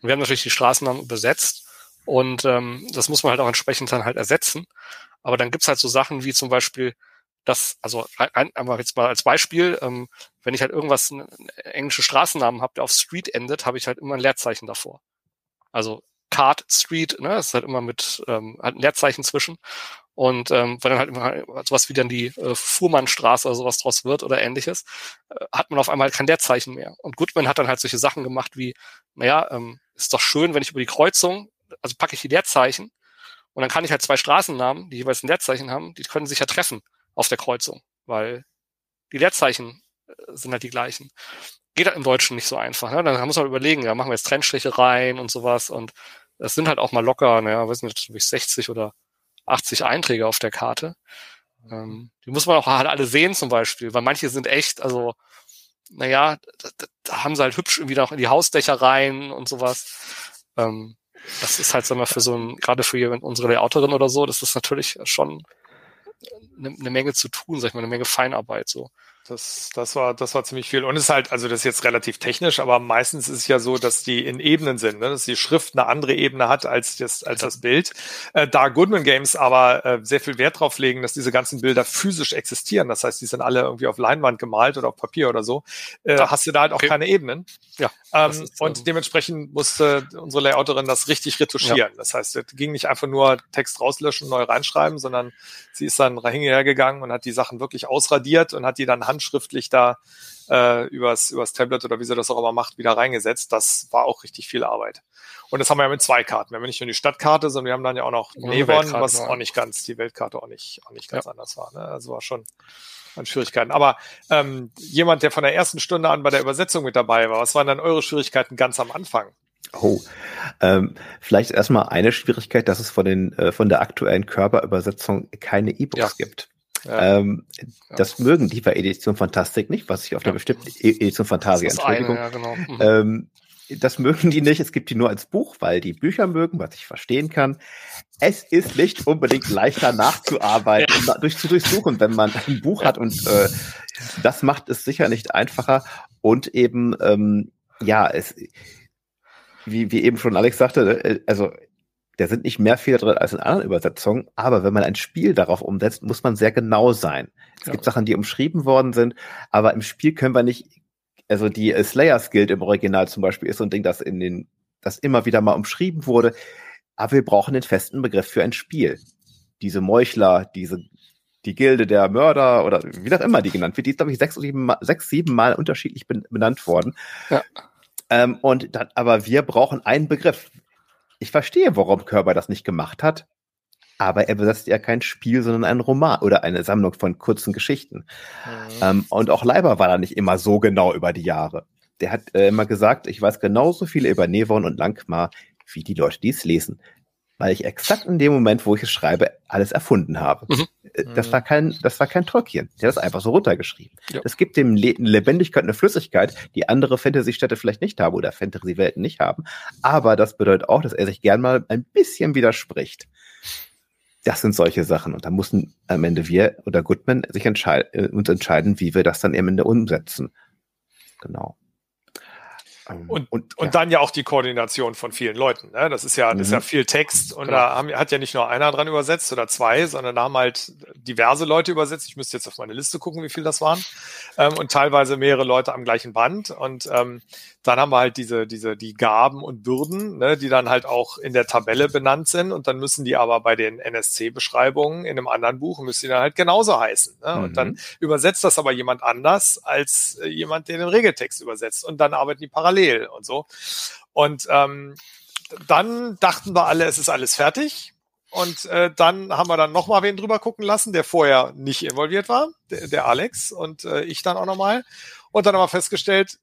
Und wir haben natürlich die Straßennamen übersetzt. Und ähm, das muss man halt auch entsprechend dann halt ersetzen. Aber dann gibt's halt so Sachen wie zum Beispiel, das, also ein, einmal jetzt mal als Beispiel, ähm, wenn ich halt irgendwas, englische Straßennamen habe, der auf Street endet, habe ich halt immer ein Leerzeichen davor. Also Card Street, ne, das ist halt immer mit ähm, halt ein Leerzeichen zwischen. Und ähm, wenn dann halt immer sowas wie dann die äh, Fuhrmannstraße oder sowas draus wird oder ähnliches, äh, hat man auf einmal kein Leerzeichen mehr. Und Goodman hat dann halt solche Sachen gemacht wie, naja, ähm, ist doch schön, wenn ich über die Kreuzung, also packe ich die Leerzeichen und dann kann ich halt zwei Straßennamen, die jeweils ein Leerzeichen haben, die können sich ja treffen auf der Kreuzung, weil die Leerzeichen äh, sind halt die gleichen geht halt im Deutschen nicht so einfach. Ne? Dann muss man überlegen, ja, machen wir jetzt Trennstriche rein und sowas. Und das sind halt auch mal locker, naja, weiß nicht, 60 oder 80 Einträge auf der Karte. Ähm, die muss man auch halt alle sehen zum Beispiel, weil manche sind echt, also, naja, da, da haben sie halt hübsch irgendwie noch in die Hausdächer rein und sowas. Ähm, das ist halt, sagen wir, für so ein, gerade für unsere Layouterin oder so, das ist natürlich schon eine, eine Menge zu tun, sag ich mal, eine Menge Feinarbeit so. Das, das war, das war ziemlich viel. Und es ist halt, also das ist jetzt relativ technisch, aber meistens ist es ja so, dass die in Ebenen sind, ne? dass die Schrift eine andere Ebene hat als das, als das Bild. Äh, da Goodman Games aber äh, sehr viel Wert drauf legen, dass diese ganzen Bilder physisch existieren. Das heißt, die sind alle irgendwie auf Leinwand gemalt oder auf Papier oder so. Äh, ja, hast du da halt auch okay. keine Ebenen. Ja. Ähm, ist, und ähm, dementsprechend musste unsere Layouterin das richtig retuschieren. Ja. Das heißt, es ging nicht einfach nur Text rauslöschen, neu reinschreiben, sondern sie ist dann hingegangen und hat die Sachen wirklich ausradiert und hat die dann handschriftlich da äh, übers, übers Tablet oder wie sie das auch immer macht, wieder reingesetzt. Das war auch richtig viel Arbeit. Und das haben wir ja mit zwei Karten. Wir haben nicht nur die Stadtkarte, sondern wir haben dann ja auch noch Nevon, was auch nicht ganz, die Weltkarte auch nicht, auch nicht ganz ja. anders war. Ne? Also war schon an Schwierigkeiten. Aber ähm, jemand, der von der ersten Stunde an bei der Übersetzung mit dabei war, was waren dann eure Schwierigkeiten ganz am Anfang? Oh, ähm, vielleicht erstmal eine Schwierigkeit, dass es von den äh, von der aktuellen Körperübersetzung keine E-Books ja. gibt. Ja. Ähm, ja. Das mögen die bei Edition Fantastik nicht, was ich auf der bestimmten e Edition Fantasia, Entschuldigung. Eine, genau. mhm. ähm, das mögen die nicht. Es gibt die nur als Buch, weil die Bücher mögen, was ich verstehen kann. Es ist nicht unbedingt leichter nachzuarbeiten ja. durch zu durchsuchen, wenn man ein Buch hat und äh, das macht es sicher nicht einfacher und eben ähm, ja es wie, wie eben schon Alex sagte, äh, also da sind nicht mehr Fehler drin als in anderen Übersetzungen, aber wenn man ein Spiel darauf umsetzt, muss man sehr genau sein. Es ja. gibt Sachen, die umschrieben worden sind, aber im Spiel können wir nicht, also die Slayers Guild im Original zum Beispiel ist so ein Ding, das in den, das immer wieder mal umschrieben wurde, aber wir brauchen den festen Begriff für ein Spiel. Diese Meuchler, diese die Gilde der Mörder oder wie auch immer die genannt wird, die ist, glaube ich, sechs, sieben, sechs, sieben Mal unterschiedlich benannt worden. Ja. Ähm, und dann, aber wir brauchen einen Begriff. Ich verstehe, warum Körber das nicht gemacht hat, aber er besetzt ja kein Spiel, sondern einen Roman oder eine Sammlung von kurzen Geschichten. Mhm. Ähm, und auch Leiber war da nicht immer so genau über die Jahre. Der hat äh, immer gesagt, ich weiß genauso viel über Nevon und Langmar wie die Leute, die es lesen weil ich exakt in dem Moment, wo ich es schreibe, alles erfunden habe. Mhm. Äh, das war kein, das war kein Tolkien. Der hat es einfach so runtergeschrieben. Ja. Das gibt dem Le Lebendigkeit eine Flüssigkeit, die andere Fantasy-Städte vielleicht nicht haben oder Fantasy-Welten nicht haben. Aber das bedeutet auch, dass er sich gern mal ein bisschen widerspricht. Das sind solche Sachen. Und da mussten am Ende wir oder Goodman sich entscheiden, äh, uns entscheiden, wie wir das dann am Ende umsetzen. Genau. Ähm, und, und, und ja. dann ja auch die Koordination von vielen Leuten. Ne? Das ist ja, das ist ja mhm. viel Text und genau. da haben, hat ja nicht nur einer dran übersetzt oder zwei, sondern da haben halt diverse Leute übersetzt. Ich müsste jetzt auf meine Liste gucken, wie viel das waren. Ähm, und teilweise mehrere Leute am gleichen Band. Und ähm, dann haben wir halt diese, diese, die Gaben und Bürden, ne, die dann halt auch in der Tabelle benannt sind. Und dann müssen die aber bei den NSC-Beschreibungen in einem anderen Buch, müssen die dann halt genauso heißen. Ne? Mhm. Und dann mhm. übersetzt das aber jemand anders als äh, jemand, der den Regeltext übersetzt. Und dann arbeiten die parallel und so. Und ähm, dann dachten wir alle, es ist alles fertig. Und äh, dann haben wir dann nochmal wen drüber gucken lassen, der vorher nicht involviert war, der, der Alex und äh, ich dann auch nochmal. Und dann haben wir festgestellt,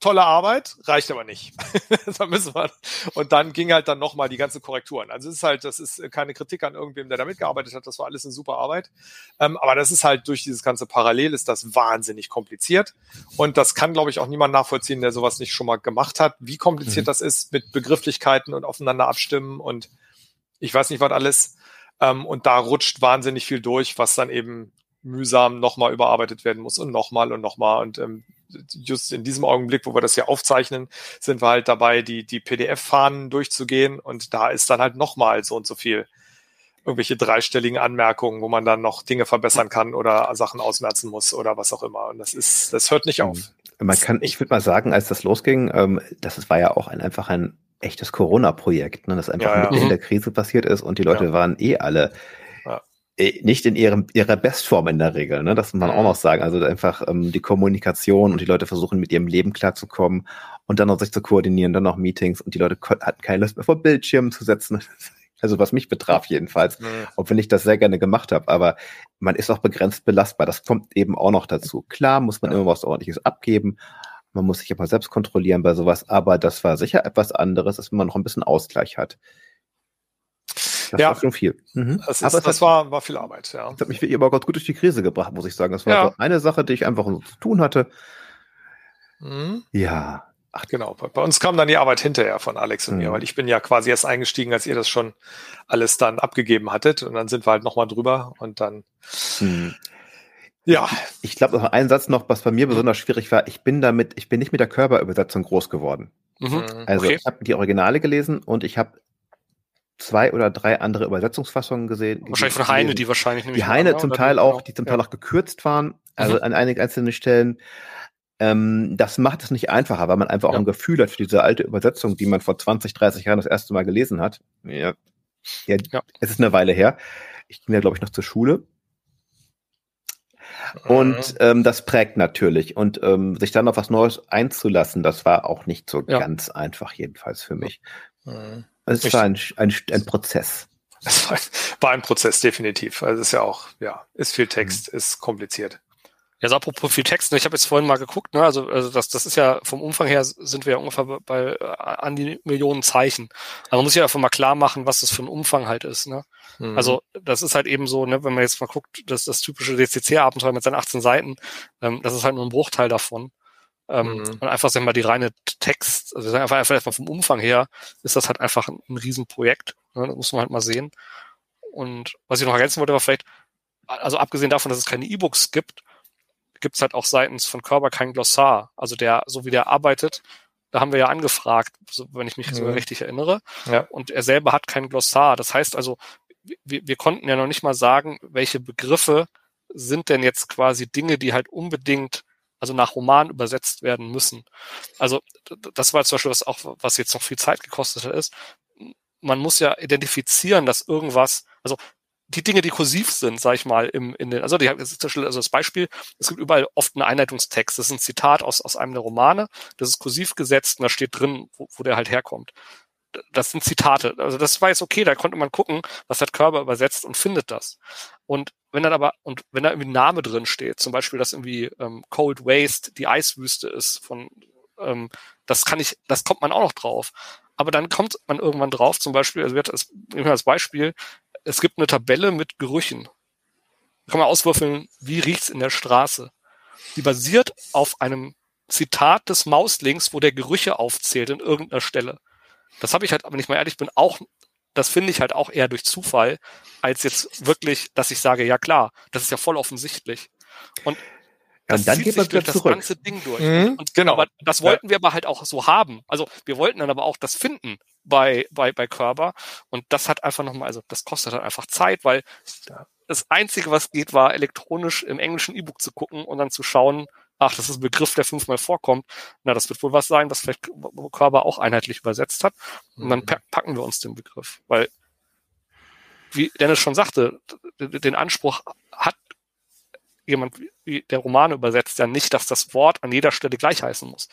tolle Arbeit, reicht aber nicht. *laughs* da müssen wir, und dann ging halt dann nochmal die ganze Korrekturen. Also es ist halt, das ist keine Kritik an irgendwem, der da mitgearbeitet hat, das war alles eine super Arbeit. Ähm, aber das ist halt durch dieses ganze Parallel ist das wahnsinnig kompliziert. Und das kann, glaube ich, auch niemand nachvollziehen, der sowas nicht schon mal gemacht hat, wie kompliziert mhm. das ist mit Begrifflichkeiten und aufeinander abstimmen und ich weiß nicht, was alles. Ähm, und da rutscht wahnsinnig viel durch, was dann eben mühsam nochmal überarbeitet werden muss und nochmal und nochmal. Und ähm, just in diesem Augenblick, wo wir das hier aufzeichnen, sind wir halt dabei, die, die PDF-Fahnen durchzugehen und da ist dann halt nochmal so und so viel irgendwelche dreistelligen Anmerkungen, wo man dann noch Dinge verbessern kann oder Sachen ausmerzen muss oder was auch immer. Und das ist, das hört nicht auf. Mhm. Man kann, ich würde mal sagen, als das losging, ähm, das war ja auch ein, einfach ein echtes Corona-Projekt, ne, das einfach ja, ja. mitten in der Krise passiert ist und die Leute ja. waren eh alle nicht in ihrem, ihrer Bestform in der Regel, ne? Das muss man auch mhm. noch sagen. Also einfach ähm, die Kommunikation und die Leute versuchen mit ihrem Leben klarzukommen und dann noch sich zu koordinieren, dann noch Meetings und die Leute hatten keine Lust mehr vor Bildschirmen zu setzen. *laughs* Also was mich betraf jedenfalls, auch wenn ich das sehr gerne gemacht habe, aber man ist auch begrenzt belastbar. Das kommt eben auch noch dazu. Klar muss man immer was ordentliches abgeben, man muss sich aber selbst kontrollieren bei sowas, aber das war sicher etwas anderes, als wenn man noch ein bisschen Ausgleich hat. Das ja. war schon viel. Mhm. Das, ist, das hat, war, war viel Arbeit, ja. Das hat mich aber Gott gut durch die Krise gebracht, muss ich sagen. Das war ja. so eine Sache, die ich einfach so zu tun hatte. Mhm. Ja. Ach, genau. Bei uns kam dann die Arbeit hinterher von Alex und mhm. mir, weil ich bin ja quasi erst eingestiegen, als ihr das schon alles dann abgegeben hattet. Und dann sind wir halt nochmal drüber und dann. Mhm. Ja. Ich glaube noch ein Satz noch, was bei mir besonders schwierig war. Ich bin damit, ich bin nicht mit der Körperübersetzung groß geworden. Mhm. Also okay. ich habe die Originale gelesen und ich habe zwei oder drei andere Übersetzungsfassungen gesehen. Wahrscheinlich von Heine, die wahrscheinlich Die Heine haben, zum Teil auch, genau. die zum Teil auch gekürzt waren, also mhm. an einigen einzelnen Stellen. Ähm, das macht es nicht einfacher, weil man einfach ja. auch ein Gefühl hat für diese alte Übersetzung, die man vor 20, 30 Jahren das erste Mal gelesen hat. Ja, ja, ja. es ist eine Weile her. Ich ging ja, glaube ich, noch zur Schule. Und mhm. ähm, das prägt natürlich. Und ähm, sich dann auf was Neues einzulassen, das war auch nicht so ja. ganz einfach, jedenfalls für mich. Mhm. Es war ein, ein, ein Prozess. Es war, war, ein Prozess, definitiv. Also es ist ja auch, ja, ist viel Text, mhm. ist kompliziert. Ja, so apropos viel Text, ne, ich habe jetzt vorhin mal geguckt, ne, also, also das, das ist ja vom Umfang her sind wir ja ungefähr bei, äh, an die Millionen Zeichen. Aber man muss ja einfach mal klar machen, was das für ein Umfang halt ist. Ne? Mhm. Also das ist halt eben so, ne, wenn man jetzt mal guckt, das, das typische DCC-Abenteuer mit seinen 18 Seiten, ähm, das ist halt nur ein Bruchteil davon. Ähm, mhm. Und einfach, sagen wir mal, die reine Text, also einfach, einfach erstmal vom Umfang her, ist das halt einfach ein, ein Riesenprojekt. Ne? Das muss man halt mal sehen. Und was ich noch ergänzen wollte, war vielleicht, also abgesehen davon, dass es keine E-Books gibt, gibt es halt auch seitens von Körber kein Glossar. Also der, so wie der arbeitet, da haben wir ja angefragt, so, wenn ich mich mhm. so richtig erinnere. Ja. Und er selber hat kein Glossar. Das heißt also, wir, wir konnten ja noch nicht mal sagen, welche Begriffe sind denn jetzt quasi Dinge, die halt unbedingt also nach Roman übersetzt werden müssen. Also das war zum Beispiel was auch, was jetzt noch viel Zeit gekostet hat, ist, man muss ja identifizieren, dass irgendwas, also die Dinge, die kursiv sind, sag ich mal, im, in den, also die also das Beispiel, es gibt überall oft einen Einleitungstext. Das ist ein Zitat aus, aus einem der Romane, das ist kursiv gesetzt und da steht drin, wo, wo der halt herkommt. Das sind Zitate. Also das war jetzt okay, da konnte man gucken, was hat Körper übersetzt und findet das. Und wenn dann aber, und wenn da irgendwie ein Name drin steht, zum Beispiel, dass irgendwie ähm, Cold Waste die Eiswüste ist von, ähm, das kann ich, das kommt man auch noch drauf. Aber dann kommt man irgendwann drauf, zum Beispiel, also wird das, als Beispiel, es gibt eine Tabelle mit Gerüchen. Da kann man auswürfeln, wie riecht's in der Straße. Die basiert auf einem Zitat des Mauslings, wo der Gerüche aufzählt in irgendeiner Stelle. Das habe ich halt, aber nicht mal ehrlich bin, auch, das finde ich halt auch eher durch Zufall, als jetzt wirklich, dass ich sage, ja klar, das ist ja voll offensichtlich. Und das und dann geht man durch das zurück. ganze Ding durch. Mhm, und, genau. Aber das wollten wir aber halt auch so haben. Also wir wollten dann aber auch das finden bei, bei, bei Körper. Und das hat einfach nochmal, also das kostet halt einfach Zeit, weil das Einzige, was geht, war elektronisch im englischen E-Book zu gucken und dann zu schauen, ach, das ist ein Begriff, der fünfmal vorkommt. Na, das wird wohl was sein, was vielleicht Körper auch einheitlich übersetzt hat. Und dann mhm. packen wir uns den Begriff. Weil, wie Dennis schon sagte, den Anspruch hat jemand wie der Roman übersetzt ja nicht, dass das Wort an jeder Stelle gleich heißen muss.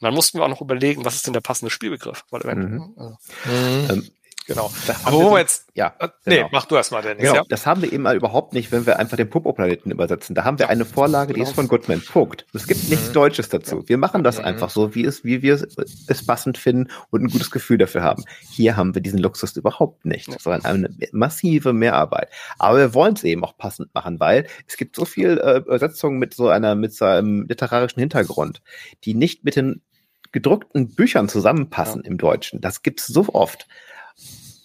Und dann mussten wir auch noch überlegen, was ist denn der passende Spielbegriff? Weil, mhm. Also, mhm. Ähm, Genau. Aber wo wir jetzt, ja, äh, nee, genau. mach du erst mal, Dennis. Genau, ja. das haben wir eben mal überhaupt nicht, wenn wir einfach den Popo-Planeten übersetzen. Da haben wir ja. eine Vorlage, die ist genau. von Goodman. Punkt. Es gibt nichts mhm. Deutsches dazu. Wir machen das mhm. einfach so, wie es, wie wir es passend finden und ein gutes Gefühl dafür haben. Hier haben wir diesen Luxus überhaupt nicht, sondern eine massive Mehrarbeit. Aber wir wollen es eben auch passend machen, weil es gibt so viel äh, Übersetzungen mit so einer, mit so einem literarischen Hintergrund, die nicht mit den gedruckten Büchern zusammenpassen ja. im Deutschen. Das gibt's so oft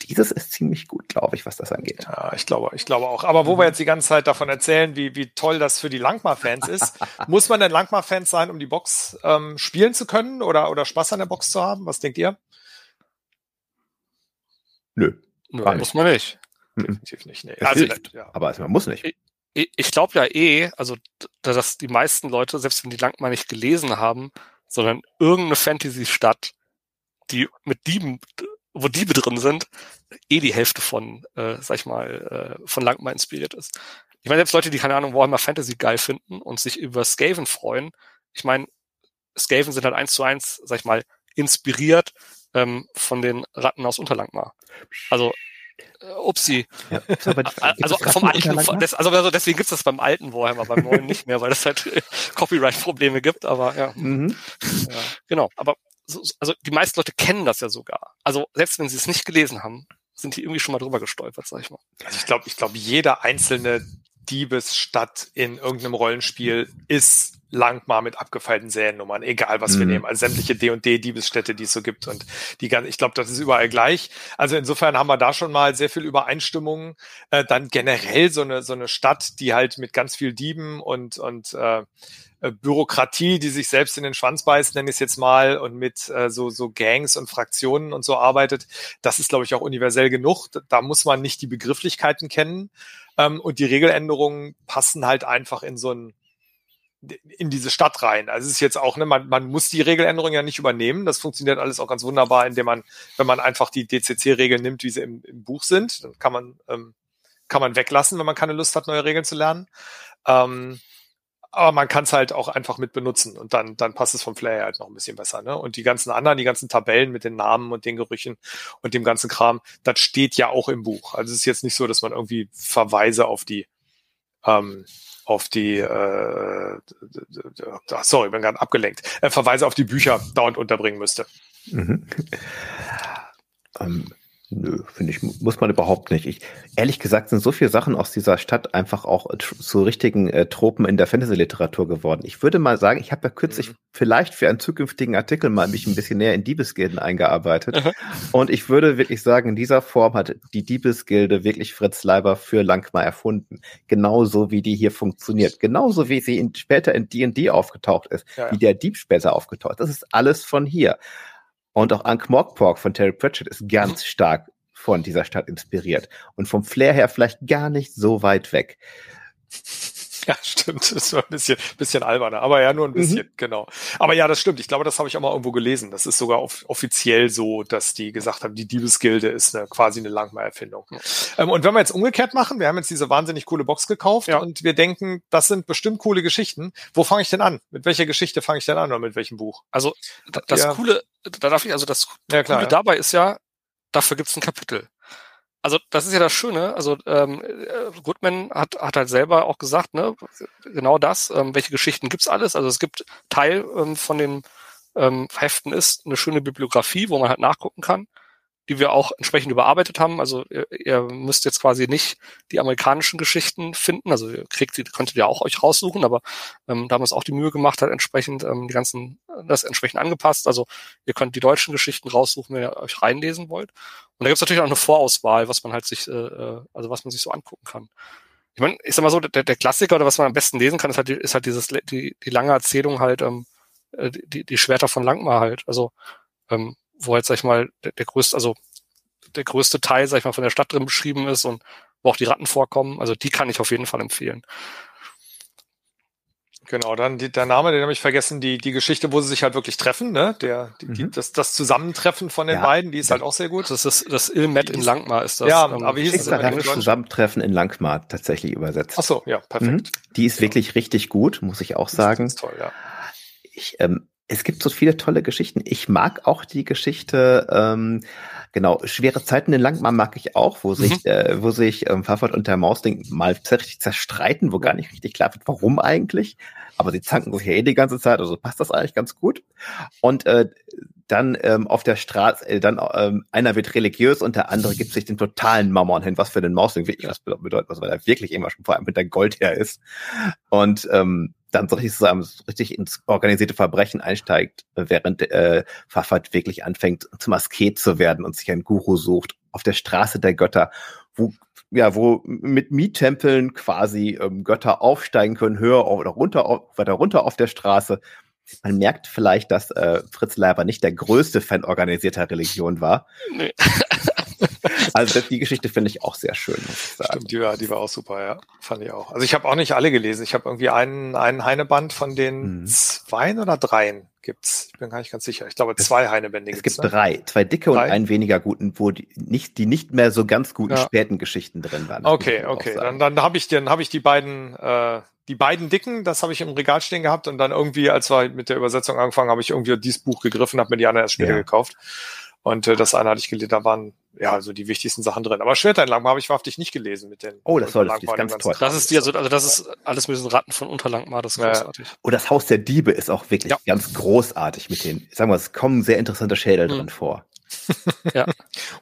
dieses ist ziemlich gut, glaube ich, was das angeht. Ja, ich glaube, ich glaube auch. Aber wo wir jetzt die ganze Zeit davon erzählen, wie, wie toll das für die Langmar-Fans ist, *laughs* muss man denn Langmar-Fans sein, um die Box ähm, spielen zu können oder, oder Spaß an der Box zu haben? Was denkt ihr? Nö. Nö muss man nicht. Definitiv nicht. Nee. Also, ja. Aber also man muss nicht. Ich, ich glaube ja eh, also dass die meisten Leute, selbst wenn die Langmar nicht gelesen haben, sondern irgendeine Fantasy-Stadt, die mit Dieben wo Diebe drin sind, eh die Hälfte von, äh, sag ich mal, äh, von Langmar inspiriert ist. Ich meine, selbst Leute, die keine Ahnung Warhammer Fantasy geil finden und sich über Skaven freuen, ich meine, Skaven sind halt eins zu eins, sag ich mal, inspiriert ähm, von den Ratten aus Unterlangmar. Also äh, Upsi. Ja, also vom alten, des, also, also deswegen gibt's das beim alten Warhammer, beim neuen nicht mehr, weil es halt *laughs* Copyright-Probleme gibt, aber ja. Mhm. ja. Genau, aber also die meisten Leute kennen das ja sogar. Also selbst wenn sie es nicht gelesen haben, sind die irgendwie schon mal drüber gestolpert, sag ich mal. Also ich glaube, ich glaube, jeder einzelne Diebesstadt in irgendeinem Rollenspiel ist Langmar mit abgefeilten Seriennummern, egal was mhm. wir nehmen. Also sämtliche D&D Diebesstädte, die es so gibt und die ganz, ich glaube, das ist überall gleich. Also insofern haben wir da schon mal sehr viel Übereinstimmung. Äh, dann generell so eine so eine Stadt, die halt mit ganz viel Dieben und und äh, Bürokratie, die sich selbst in den Schwanz beißt, nenne ich es jetzt mal, und mit äh, so, so Gangs und Fraktionen und so arbeitet, das ist, glaube ich, auch universell genug. Da muss man nicht die Begrifflichkeiten kennen. Ähm, und die Regeländerungen passen halt einfach in so ein in diese Stadt rein. Also es ist jetzt auch, ne, man, man muss die Regeländerungen ja nicht übernehmen. Das funktioniert alles auch ganz wunderbar, indem man, wenn man einfach die DCC-Regeln nimmt, wie sie im, im Buch sind, dann kann man ähm, kann man weglassen, wenn man keine Lust hat, neue Regeln zu lernen. Ähm, aber man kann es halt auch einfach mit benutzen und dann, dann passt es vom Flair halt noch ein bisschen besser. Ne? Und die ganzen anderen, die ganzen Tabellen mit den Namen und den Gerüchen und dem ganzen Kram, das steht ja auch im Buch. Also es ist jetzt nicht so, dass man irgendwie Verweise auf die ähm, auf die, äh, sorry, bin gerade abgelenkt, äh, Verweise auf die Bücher dauernd unterbringen müsste. Mhm. Ähm, Nö, finde ich, muss man überhaupt nicht. Ich, ehrlich gesagt sind so viele Sachen aus dieser Stadt einfach auch zu richtigen äh, Tropen in der Fantasy-Literatur geworden. Ich würde mal sagen, ich habe ja kürzlich mhm. vielleicht für einen zukünftigen Artikel mal mich ein bisschen näher in Diebesgilden eingearbeitet. Und ich würde wirklich sagen, in dieser Form hat die Diebesgilde wirklich Fritz Leiber für Langmar erfunden. Genauso wie die hier funktioniert. Genauso wie sie in, später in D&D aufgetaucht ist. Ja, ja. Wie der Dieb später aufgetaucht. Das ist alles von hier. Und auch Ankh Morpork von Terry Pratchett ist ganz mhm. stark von dieser Stadt inspiriert. Und vom Flair her vielleicht gar nicht so weit weg. Ja, stimmt. Das war ein bisschen, bisschen alberner, aber ja, nur ein bisschen, mhm. genau. Aber ja, das stimmt. Ich glaube, das habe ich auch mal irgendwo gelesen. Das ist sogar off offiziell so, dass die gesagt haben, die Diebesgilde ist eine, quasi eine Langmar-Erfindung. Ja. Ähm, und wenn wir jetzt umgekehrt machen, wir haben jetzt diese wahnsinnig coole Box gekauft ja. und wir denken, das sind bestimmt coole Geschichten. Wo fange ich denn an? Mit welcher Geschichte fange ich denn an oder mit welchem Buch? Also das ja. Coole, da darf ich, also das ja, klar, Coole dabei ist ja, dafür gibt's ein Kapitel also das ist ja das Schöne. Also ähm, äh, Goodman hat, hat halt selber auch gesagt, ne, genau das. Ähm, welche Geschichten gibt's alles? Also es gibt Teil ähm, von den ähm, Heften ist eine schöne Bibliografie, wo man halt nachgucken kann die wir auch entsprechend überarbeitet haben. Also ihr, ihr müsst jetzt quasi nicht die amerikanischen Geschichten finden. Also ihr kriegt die, könntet ihr auch euch raussuchen, aber ähm, da haben wir uns auch die Mühe gemacht, halt entsprechend ähm, die ganzen, das entsprechend angepasst. Also ihr könnt die deutschen Geschichten raussuchen, wenn ihr euch reinlesen wollt. Und da gibt es natürlich auch eine Vorauswahl, was man halt sich, äh, äh, also was man sich so angucken kann. Ich meine, ich sag mal so, der, der Klassiker oder was man am besten lesen kann, ist halt, ist halt dieses die, die lange Erzählung halt, ähm, äh, die, die Schwerter von Langmar halt. Also ähm, wo halt, sag ich mal, der, der größte, also der größte Teil, sag ich mal, von der Stadt drin beschrieben ist und wo auch die Ratten vorkommen. Also die kann ich auf jeden Fall empfehlen. Genau, dann die, der Name, den habe ich vergessen, die, die Geschichte, wo sie sich halt wirklich treffen, ne? Der, die, mhm. das, das Zusammentreffen von den ja. beiden, die ist halt auch sehr gut. Das ist das Ilmet in Langmar ist das. Ja, ähm, aber wie hieß es? Zusammentreffen in Langmar tatsächlich übersetzt. Ach so, ja, perfekt. Mhm. Die ist ja. wirklich richtig gut, muss ich auch sagen. Das ist toll, ja. Ich, ähm, es gibt so viele tolle Geschichten. Ich mag auch die Geschichte, ähm, genau, schwere Zeiten in Langmann mag ich auch, wo sich, mhm. äh, wo sich ähm, Pfaffert und der Mausding mal richtig zerstreiten, wo gar nicht richtig klar wird, warum eigentlich. Aber sie zanken sich ja eh die ganze Zeit, also passt das eigentlich ganz gut. Und äh, dann ähm, auf der Straße, äh, dann ähm, einer wird religiös und der andere gibt sich den totalen Mammon hin, was für den Mausling wirklich was bedeutet, was weil er wirklich immer schon vor allem mit der Gold her ist. Und ähm, dann so richtig, so richtig ins organisierte Verbrechen einsteigt, während äh, Fafat wirklich anfängt, zum Asket zu werden und sich einen Guru sucht auf der Straße der Götter, wo ja, wo mit Miettempeln quasi ähm, Götter aufsteigen können, höher oder runter, weiter runter auf der Straße. Man merkt vielleicht, dass äh, Fritz Leiber nicht der größte Fan organisierter Religion war. Nee. *laughs* *laughs* also die Geschichte finde ich auch sehr schön. Stimmt, ja, die war auch super, ja. Fand ich auch. Also ich habe auch nicht alle gelesen. Ich habe irgendwie einen, einen Heineband von den mhm. zweien oder dreien gibt's. Ich bin gar nicht ganz sicher. Ich glaube, zwei Heinebände gibt's. Es gibt ne? drei. Zwei dicke drei? und einen weniger guten, wo die nicht, die nicht mehr so ganz guten ja. späten Geschichten drin waren. Okay, okay. Dann, dann habe ich, dann habe ich die beiden, äh, die beiden dicken, das habe ich im Regal stehen gehabt und dann irgendwie, als wir mit der Übersetzung angefangen, habe ich irgendwie dieses Buch gegriffen, habe mir die anderen erst später ja. gekauft. Und äh, das eine hatte ich gelesen, da waren ja so die wichtigsten Sachen drin. Aber Schwerteinlagen habe ich wahrhaftig nicht gelesen mit den. Oh, das soll das ist ganz toll. Das ist die, also, also das ist alles mit diesen Ratten von Unterlangmar, das ist großartig. Ja. Und das Haus der Diebe ist auch wirklich ja. ganz großartig mit den, sagen wir, es kommen sehr interessante Schädel mhm. drin vor. *laughs* ja.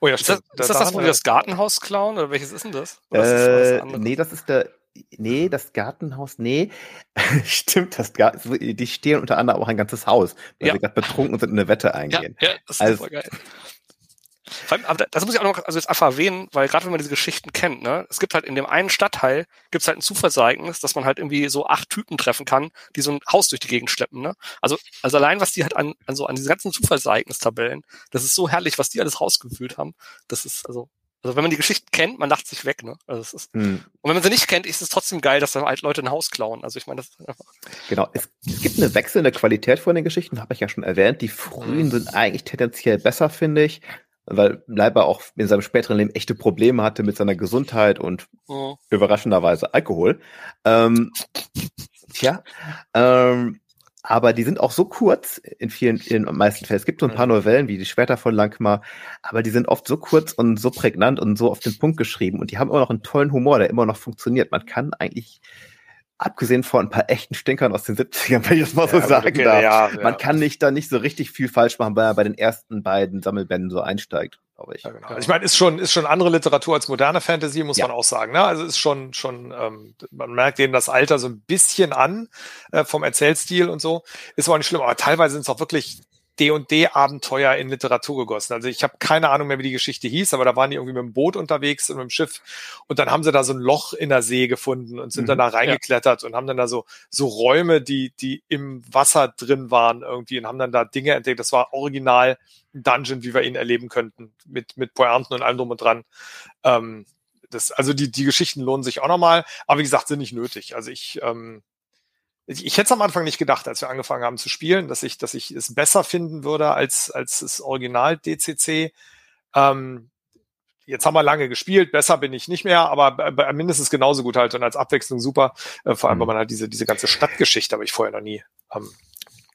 Oh ja, ist das, ist das, das wo wir das Gartenhaus klauen oder welches ist denn das? Äh, das nee, das ist der, nee, das Gartenhaus, nee, *laughs* stimmt, das die stehen unter anderem auch ein ganzes Haus, weil ja. sie gerade betrunken sind und eine Wette eingehen. Ja, ja das ist also, geil. Allem, aber das muss ich auch noch also jetzt einfach erwähnen, weil gerade wenn man diese Geschichten kennt, ne, es gibt halt in dem einen Stadtteil gibt es halt ein Zufallsereignis, dass man halt irgendwie so acht Typen treffen kann, die so ein Haus durch die Gegend schleppen, ne? Also also allein was die halt an also an diesen ganzen Zufallsereignistabellen, das ist so herrlich, was die alles rausgewühlt haben. Das ist also also wenn man die Geschichten kennt, man lacht sich weg, ne? Also es ist, hm. Und wenn man sie nicht kennt, ist es trotzdem geil, dass da halt Leute ein Haus klauen. Also ich meine, das ist einfach. Genau, es, es gibt eine wechselnde Qualität von den Geschichten, habe ich ja schon erwähnt. Die frühen hm. sind eigentlich tendenziell besser, finde ich. Weil Leiber auch in seinem späteren Leben echte Probleme hatte mit seiner Gesundheit und oh. überraschenderweise Alkohol. Ähm, tja, ähm, aber die sind auch so kurz in vielen, in den meisten Fällen. Es gibt so ein paar mhm. Novellen wie die Schwerter von Langmar, aber die sind oft so kurz und so prägnant und so auf den Punkt geschrieben und die haben immer noch einen tollen Humor, der immer noch funktioniert. Man kann eigentlich abgesehen von ein paar echten Stinkern aus den 70ern, wenn ich das mal so sagen darf. Ja, ja. Man kann nicht da nicht so richtig viel falsch machen, weil er bei den ersten beiden Sammelbänden so einsteigt, glaube ich. Ja, genau. also ich meine, ist schon, ist schon andere Literatur als moderne Fantasy, muss man auch sagen. Ne? Also ist schon, schon, ähm, man merkt denen das Alter so ein bisschen an äh, vom Erzählstil und so. Ist aber auch nicht schlimm, aber teilweise sind es auch wirklich D&D-Abenteuer in Literatur gegossen. Also ich habe keine Ahnung mehr, wie die Geschichte hieß, aber da waren die irgendwie mit dem Boot unterwegs und mit dem Schiff und dann haben sie da so ein Loch in der See gefunden und sind mhm, dann da reingeklettert ja. und haben dann da so so Räume, die die im Wasser drin waren irgendwie und haben dann da Dinge entdeckt. Das war original ein Dungeon, wie wir ihn erleben könnten mit mit Pointen und allem drum und dran. Ähm, das, also die die Geschichten lohnen sich auch nochmal, aber wie gesagt sind nicht nötig. Also ich ähm, ich, hätte es am Anfang nicht gedacht, als wir angefangen haben zu spielen, dass ich, dass ich es besser finden würde als, als das Original DCC. Ähm, jetzt haben wir lange gespielt, besser bin ich nicht mehr, aber mindestens genauso gut halt und als Abwechslung super. Äh, vor allem, mhm. weil man halt diese, diese ganze Stadtgeschichte habe ich vorher noch nie ähm,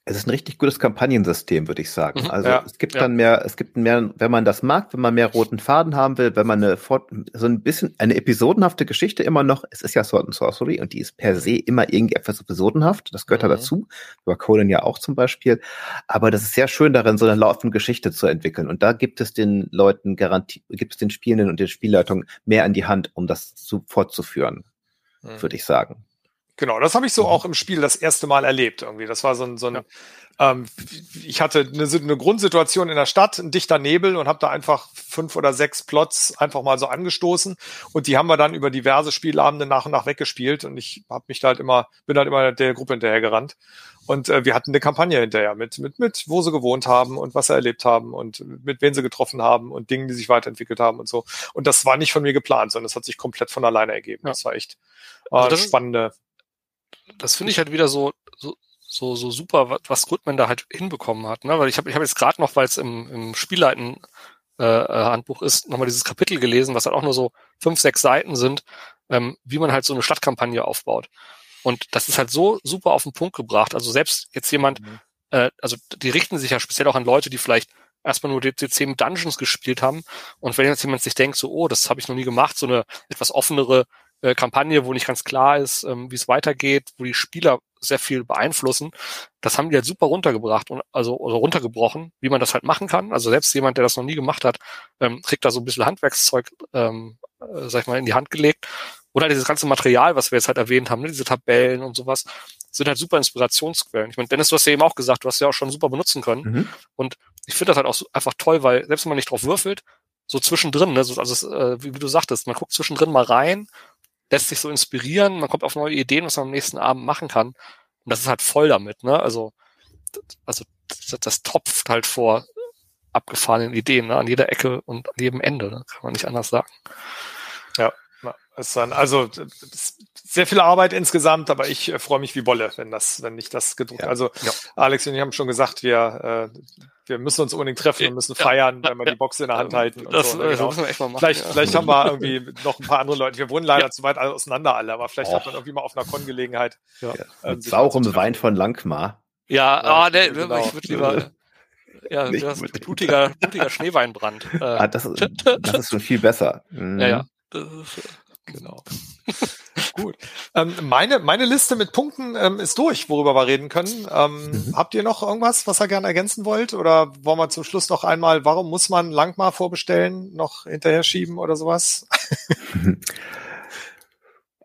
es ist ein richtig gutes Kampagnensystem, würde ich sagen. Mhm, also ja, es gibt ja. dann mehr, es gibt mehr, wenn man das mag, wenn man mehr roten Faden haben will, wenn man eine so ein bisschen eine episodenhafte Geschichte immer noch, es ist ja Sword and Sorcery und die ist per se immer irgendwie etwas episodenhaft, das gehört mhm. da dazu, über Conan ja auch zum Beispiel, aber das ist sehr schön darin, so eine laufende Geschichte zu entwickeln und da gibt es den Leuten garantiert, gibt es den Spielenden und den Spielleitungen mehr an die Hand, um das zu, fortzuführen, mhm. würde ich sagen. Genau, das habe ich so mhm. auch im Spiel das erste Mal erlebt irgendwie. Das war so ein, so ein ja. ähm, ich hatte eine, eine, Grundsituation in der Stadt, ein dichter Nebel und habe da einfach fünf oder sechs Plots einfach mal so angestoßen und die haben wir dann über diverse Spielabende nach und nach weggespielt und ich habe mich da halt immer, bin halt immer der Gruppe hinterhergerannt und äh, wir hatten eine Kampagne hinterher mit, mit, mit, wo sie gewohnt haben und was sie erlebt haben und mit wen sie getroffen haben und Dingen, die sich weiterentwickelt haben und so. Und das war nicht von mir geplant, sondern es hat sich komplett von alleine ergeben. Ja. Das war echt äh, also das spannende das finde ich halt wieder so, so, so, so super, was Goodman da halt hinbekommen hat. Ne? Weil ich habe ich hab jetzt gerade noch, weil es im, im Spielleiten äh, äh, Handbuch ist, nochmal dieses Kapitel gelesen, was halt auch nur so fünf, sechs Seiten sind, ähm, wie man halt so eine Stadtkampagne aufbaut. Und das ist halt so super auf den Punkt gebracht. Also selbst jetzt jemand, mhm. äh, also die richten sich ja speziell auch an Leute, die vielleicht erstmal nur DCC mit Dungeons gespielt haben. Und wenn jetzt jemand sich denkt, so, oh, das habe ich noch nie gemacht, so eine etwas offenere äh, Kampagne, wo nicht ganz klar ist, ähm, wie es weitergeht, wo die Spieler sehr viel beeinflussen. Das haben die halt super runtergebracht und also, also runtergebrochen, wie man das halt machen kann. Also selbst jemand, der das noch nie gemacht hat, ähm, kriegt da so ein bisschen Handwerkszeug, ähm, äh, sag ich mal, in die Hand gelegt. Oder dieses ganze Material, was wir jetzt halt erwähnt haben, ne, diese Tabellen und sowas, sind halt super Inspirationsquellen. Ich meine, Dennis, du hast ja eben auch gesagt, du hast ja auch schon super benutzen können. Mhm. Und ich finde das halt auch so einfach toll, weil selbst wenn man nicht drauf würfelt, so zwischendrin, ne, so, also äh, wie, wie du sagtest, man guckt zwischendrin mal rein lässt sich so inspirieren, man kommt auf neue Ideen, was man am nächsten Abend machen kann. Und das ist halt voll damit, ne? Also, also das, das topft halt vor abgefahrenen Ideen, ne? an jeder Ecke und an jedem Ende, ne? kann man nicht anders sagen. Ja, ist dann, also sehr viel Arbeit insgesamt, aber ich äh, freue mich wie Bolle, wenn das, wenn ich das gedruckt. Ja. Also ja. Alex und ich haben schon gesagt, wir äh, wir müssen uns unbedingt treffen und müssen feiern, wenn wir die Box in der Hand halten. das, so, ne, genau. müssen wir echt mal machen. Vielleicht, ja. vielleicht haben wir *laughs* irgendwie noch ein paar andere Leute. Wir wohnen leider zu weit auseinander alle, aber vielleicht oh. hat man irgendwie mal auf einer Con-Gelegenheit. Ja. Ähm, um Wein von Langmar. Ja, ah, nee, genau. ich würde lieber. Ja, Nicht das ist blutiger, blutiger Schneeweinbrand. Äh, ah, das, das ist schon viel besser. Mhm. Ja, ja. Genau. *laughs* Gut. Ähm, meine, meine Liste mit Punkten ähm, ist durch, worüber wir reden können. Ähm, mhm. Habt ihr noch irgendwas, was ihr gerne ergänzen wollt? Oder wollen wir zum Schluss noch einmal, warum muss man Langmar vorbestellen, noch hinterher schieben oder sowas? *laughs*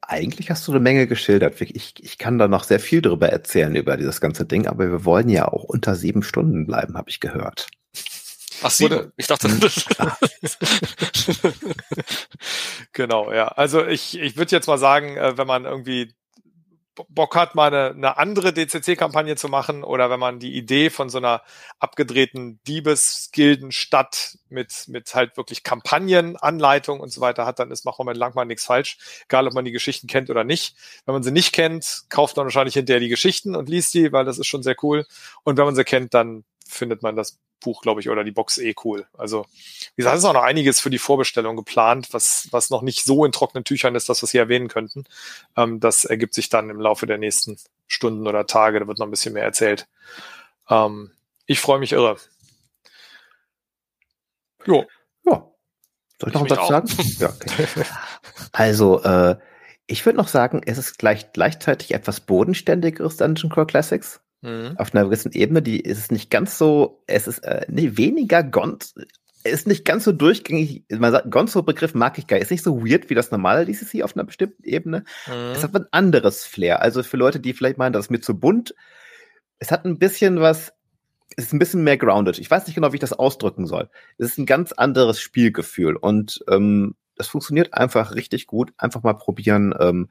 Eigentlich hast du eine Menge geschildert. Ich, ich kann da noch sehr viel darüber erzählen, über dieses ganze Ding, aber wir wollen ja auch unter sieben Stunden bleiben, habe ich gehört. Ach, sieben. Ich dachte, hm. *laughs* genau, ja. Also ich, ich würde jetzt mal sagen, äh, wenn man irgendwie Bock hat, mal eine, eine andere DCC-Kampagne zu machen oder wenn man die Idee von so einer abgedrehten Diebesgildenstadt mit, mit halt wirklich Kampagnen, Anleitung und so weiter hat, dann ist mit Langmann nichts falsch, egal ob man die Geschichten kennt oder nicht. Wenn man sie nicht kennt, kauft man wahrscheinlich hinterher die Geschichten und liest die, weil das ist schon sehr cool. Und wenn man sie kennt, dann findet man das Buch, glaube ich, oder die Box eh cool. Also, wie gesagt, es ist auch noch einiges für die Vorbestellung geplant, was, was noch nicht so in trockenen Tüchern ist, das, was Sie erwähnen könnten. Ähm, das ergibt sich dann im Laufe der nächsten Stunden oder Tage. Da wird noch ein bisschen mehr erzählt. Ähm, ich freue mich irre. Jo. Ja. Soll ich noch Satz sagen? ja, okay. *laughs* Also, äh, ich würde noch sagen, es ist gleich, gleichzeitig etwas bodenständigeres Dungeon Core Classics. Mhm. Auf einer gewissen Ebene, die ist es nicht ganz so, es ist äh, nee, weniger Gonz, ist nicht ganz so durchgängig. Man sagt, Gonzo-Begriff mag ich gar nicht. Ist nicht so weird wie das normale DCC auf einer bestimmten Ebene. Mhm. Es hat ein anderes Flair. Also für Leute, die vielleicht meinen, das ist mir zu bunt. Es hat ein bisschen was, es ist ein bisschen mehr grounded. Ich weiß nicht genau, wie ich das ausdrücken soll. Es ist ein ganz anderes Spielgefühl und ähm, es funktioniert einfach richtig gut. Einfach mal probieren. Ähm,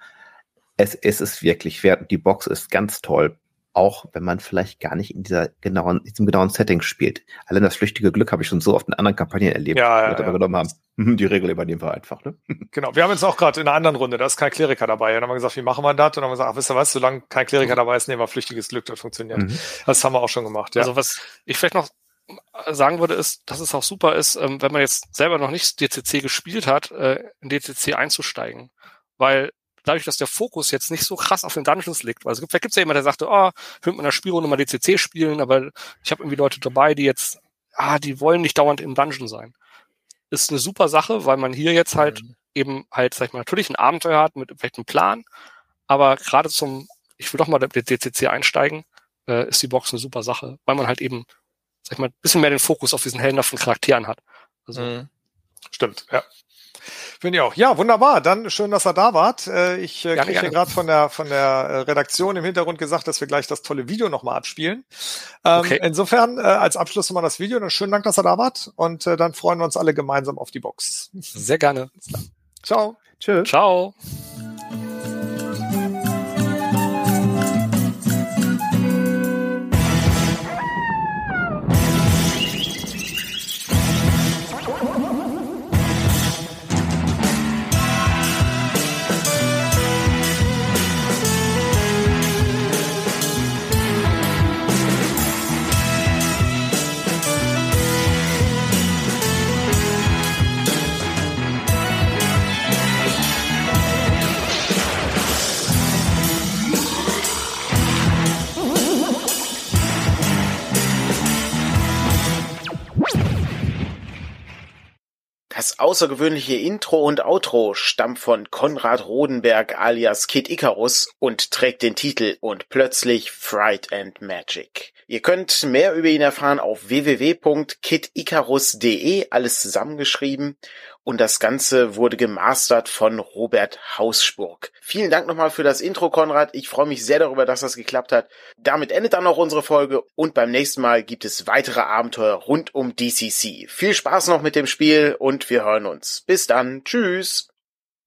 es, es ist wirklich wert. Die Box ist ganz toll. Auch wenn man vielleicht gar nicht in dieser genauen, in diesem genauen Setting spielt. Allein das flüchtige Glück habe ich schon so oft in anderen Kampagnen erlebt, ja, ja, ja. genommen haben. Mhm, die Regel übernehmen wir einfach, ne? *laughs* Genau. Wir haben jetzt auch gerade in einer anderen Runde, da ist kein Kleriker dabei. Und dann haben wir gesagt, wie machen wir das? Und dann haben wir gesagt, ach, wisst ihr was, solange kein Kleriker mhm. dabei ist, nehmen wir flüchtiges Glück, das funktioniert. Mhm. Das haben wir auch schon gemacht, ja. Also was ich vielleicht noch sagen würde, ist, dass es auch super ist, ähm, wenn man jetzt selber noch nicht DCC gespielt hat, äh, in DCC einzusteigen. Weil dadurch, dass der Fokus jetzt nicht so krass auf den Dungeons liegt, weil es gibt, vielleicht gibt es ja jemand, der sagte, oh, ich will mit einer Spielrunde mal DCC spielen, aber ich habe irgendwie Leute dabei, die jetzt, ah, die wollen nicht dauernd im Dungeon sein. Ist eine super Sache, weil man hier jetzt halt mhm. eben halt, sag ich mal, natürlich ein Abenteuer hat mit vielleicht einem Plan, aber gerade zum, ich will doch mal mit DCC einsteigen, äh, ist die Box eine super Sache, weil man halt eben sag ich mal, ein bisschen mehr den Fokus auf diesen heldenhaften Charakteren hat. Also, mhm. Stimmt, ja. Finde ich auch. Ja, wunderbar. Dann schön, dass ihr da wart. Äh, ich äh, kriege hier gerade von der von der äh, Redaktion im Hintergrund gesagt, dass wir gleich das tolle Video nochmal abspielen. Ähm, okay. Insofern als Abschluss nochmal das Video. Dann schönen Dank, dass ihr da wart. Und dann freuen wir uns alle gemeinsam auf die Box. Sehr gerne. Ciao. Tschüss. Ciao. Das außergewöhnliche Intro und Outro stammt von Konrad Rodenberg alias Kid Icarus und trägt den Titel Und plötzlich Fright and Magic. Ihr könnt mehr über ihn erfahren auf www.kidicarus.de, alles zusammengeschrieben. Und das Ganze wurde gemastert von Robert Hausburg. Vielen Dank nochmal für das Intro, Konrad. Ich freue mich sehr darüber, dass das geklappt hat. Damit endet dann auch unsere Folge und beim nächsten Mal gibt es weitere Abenteuer rund um DCC. Viel Spaß noch mit dem Spiel und wir hören uns. Bis dann. Tschüss.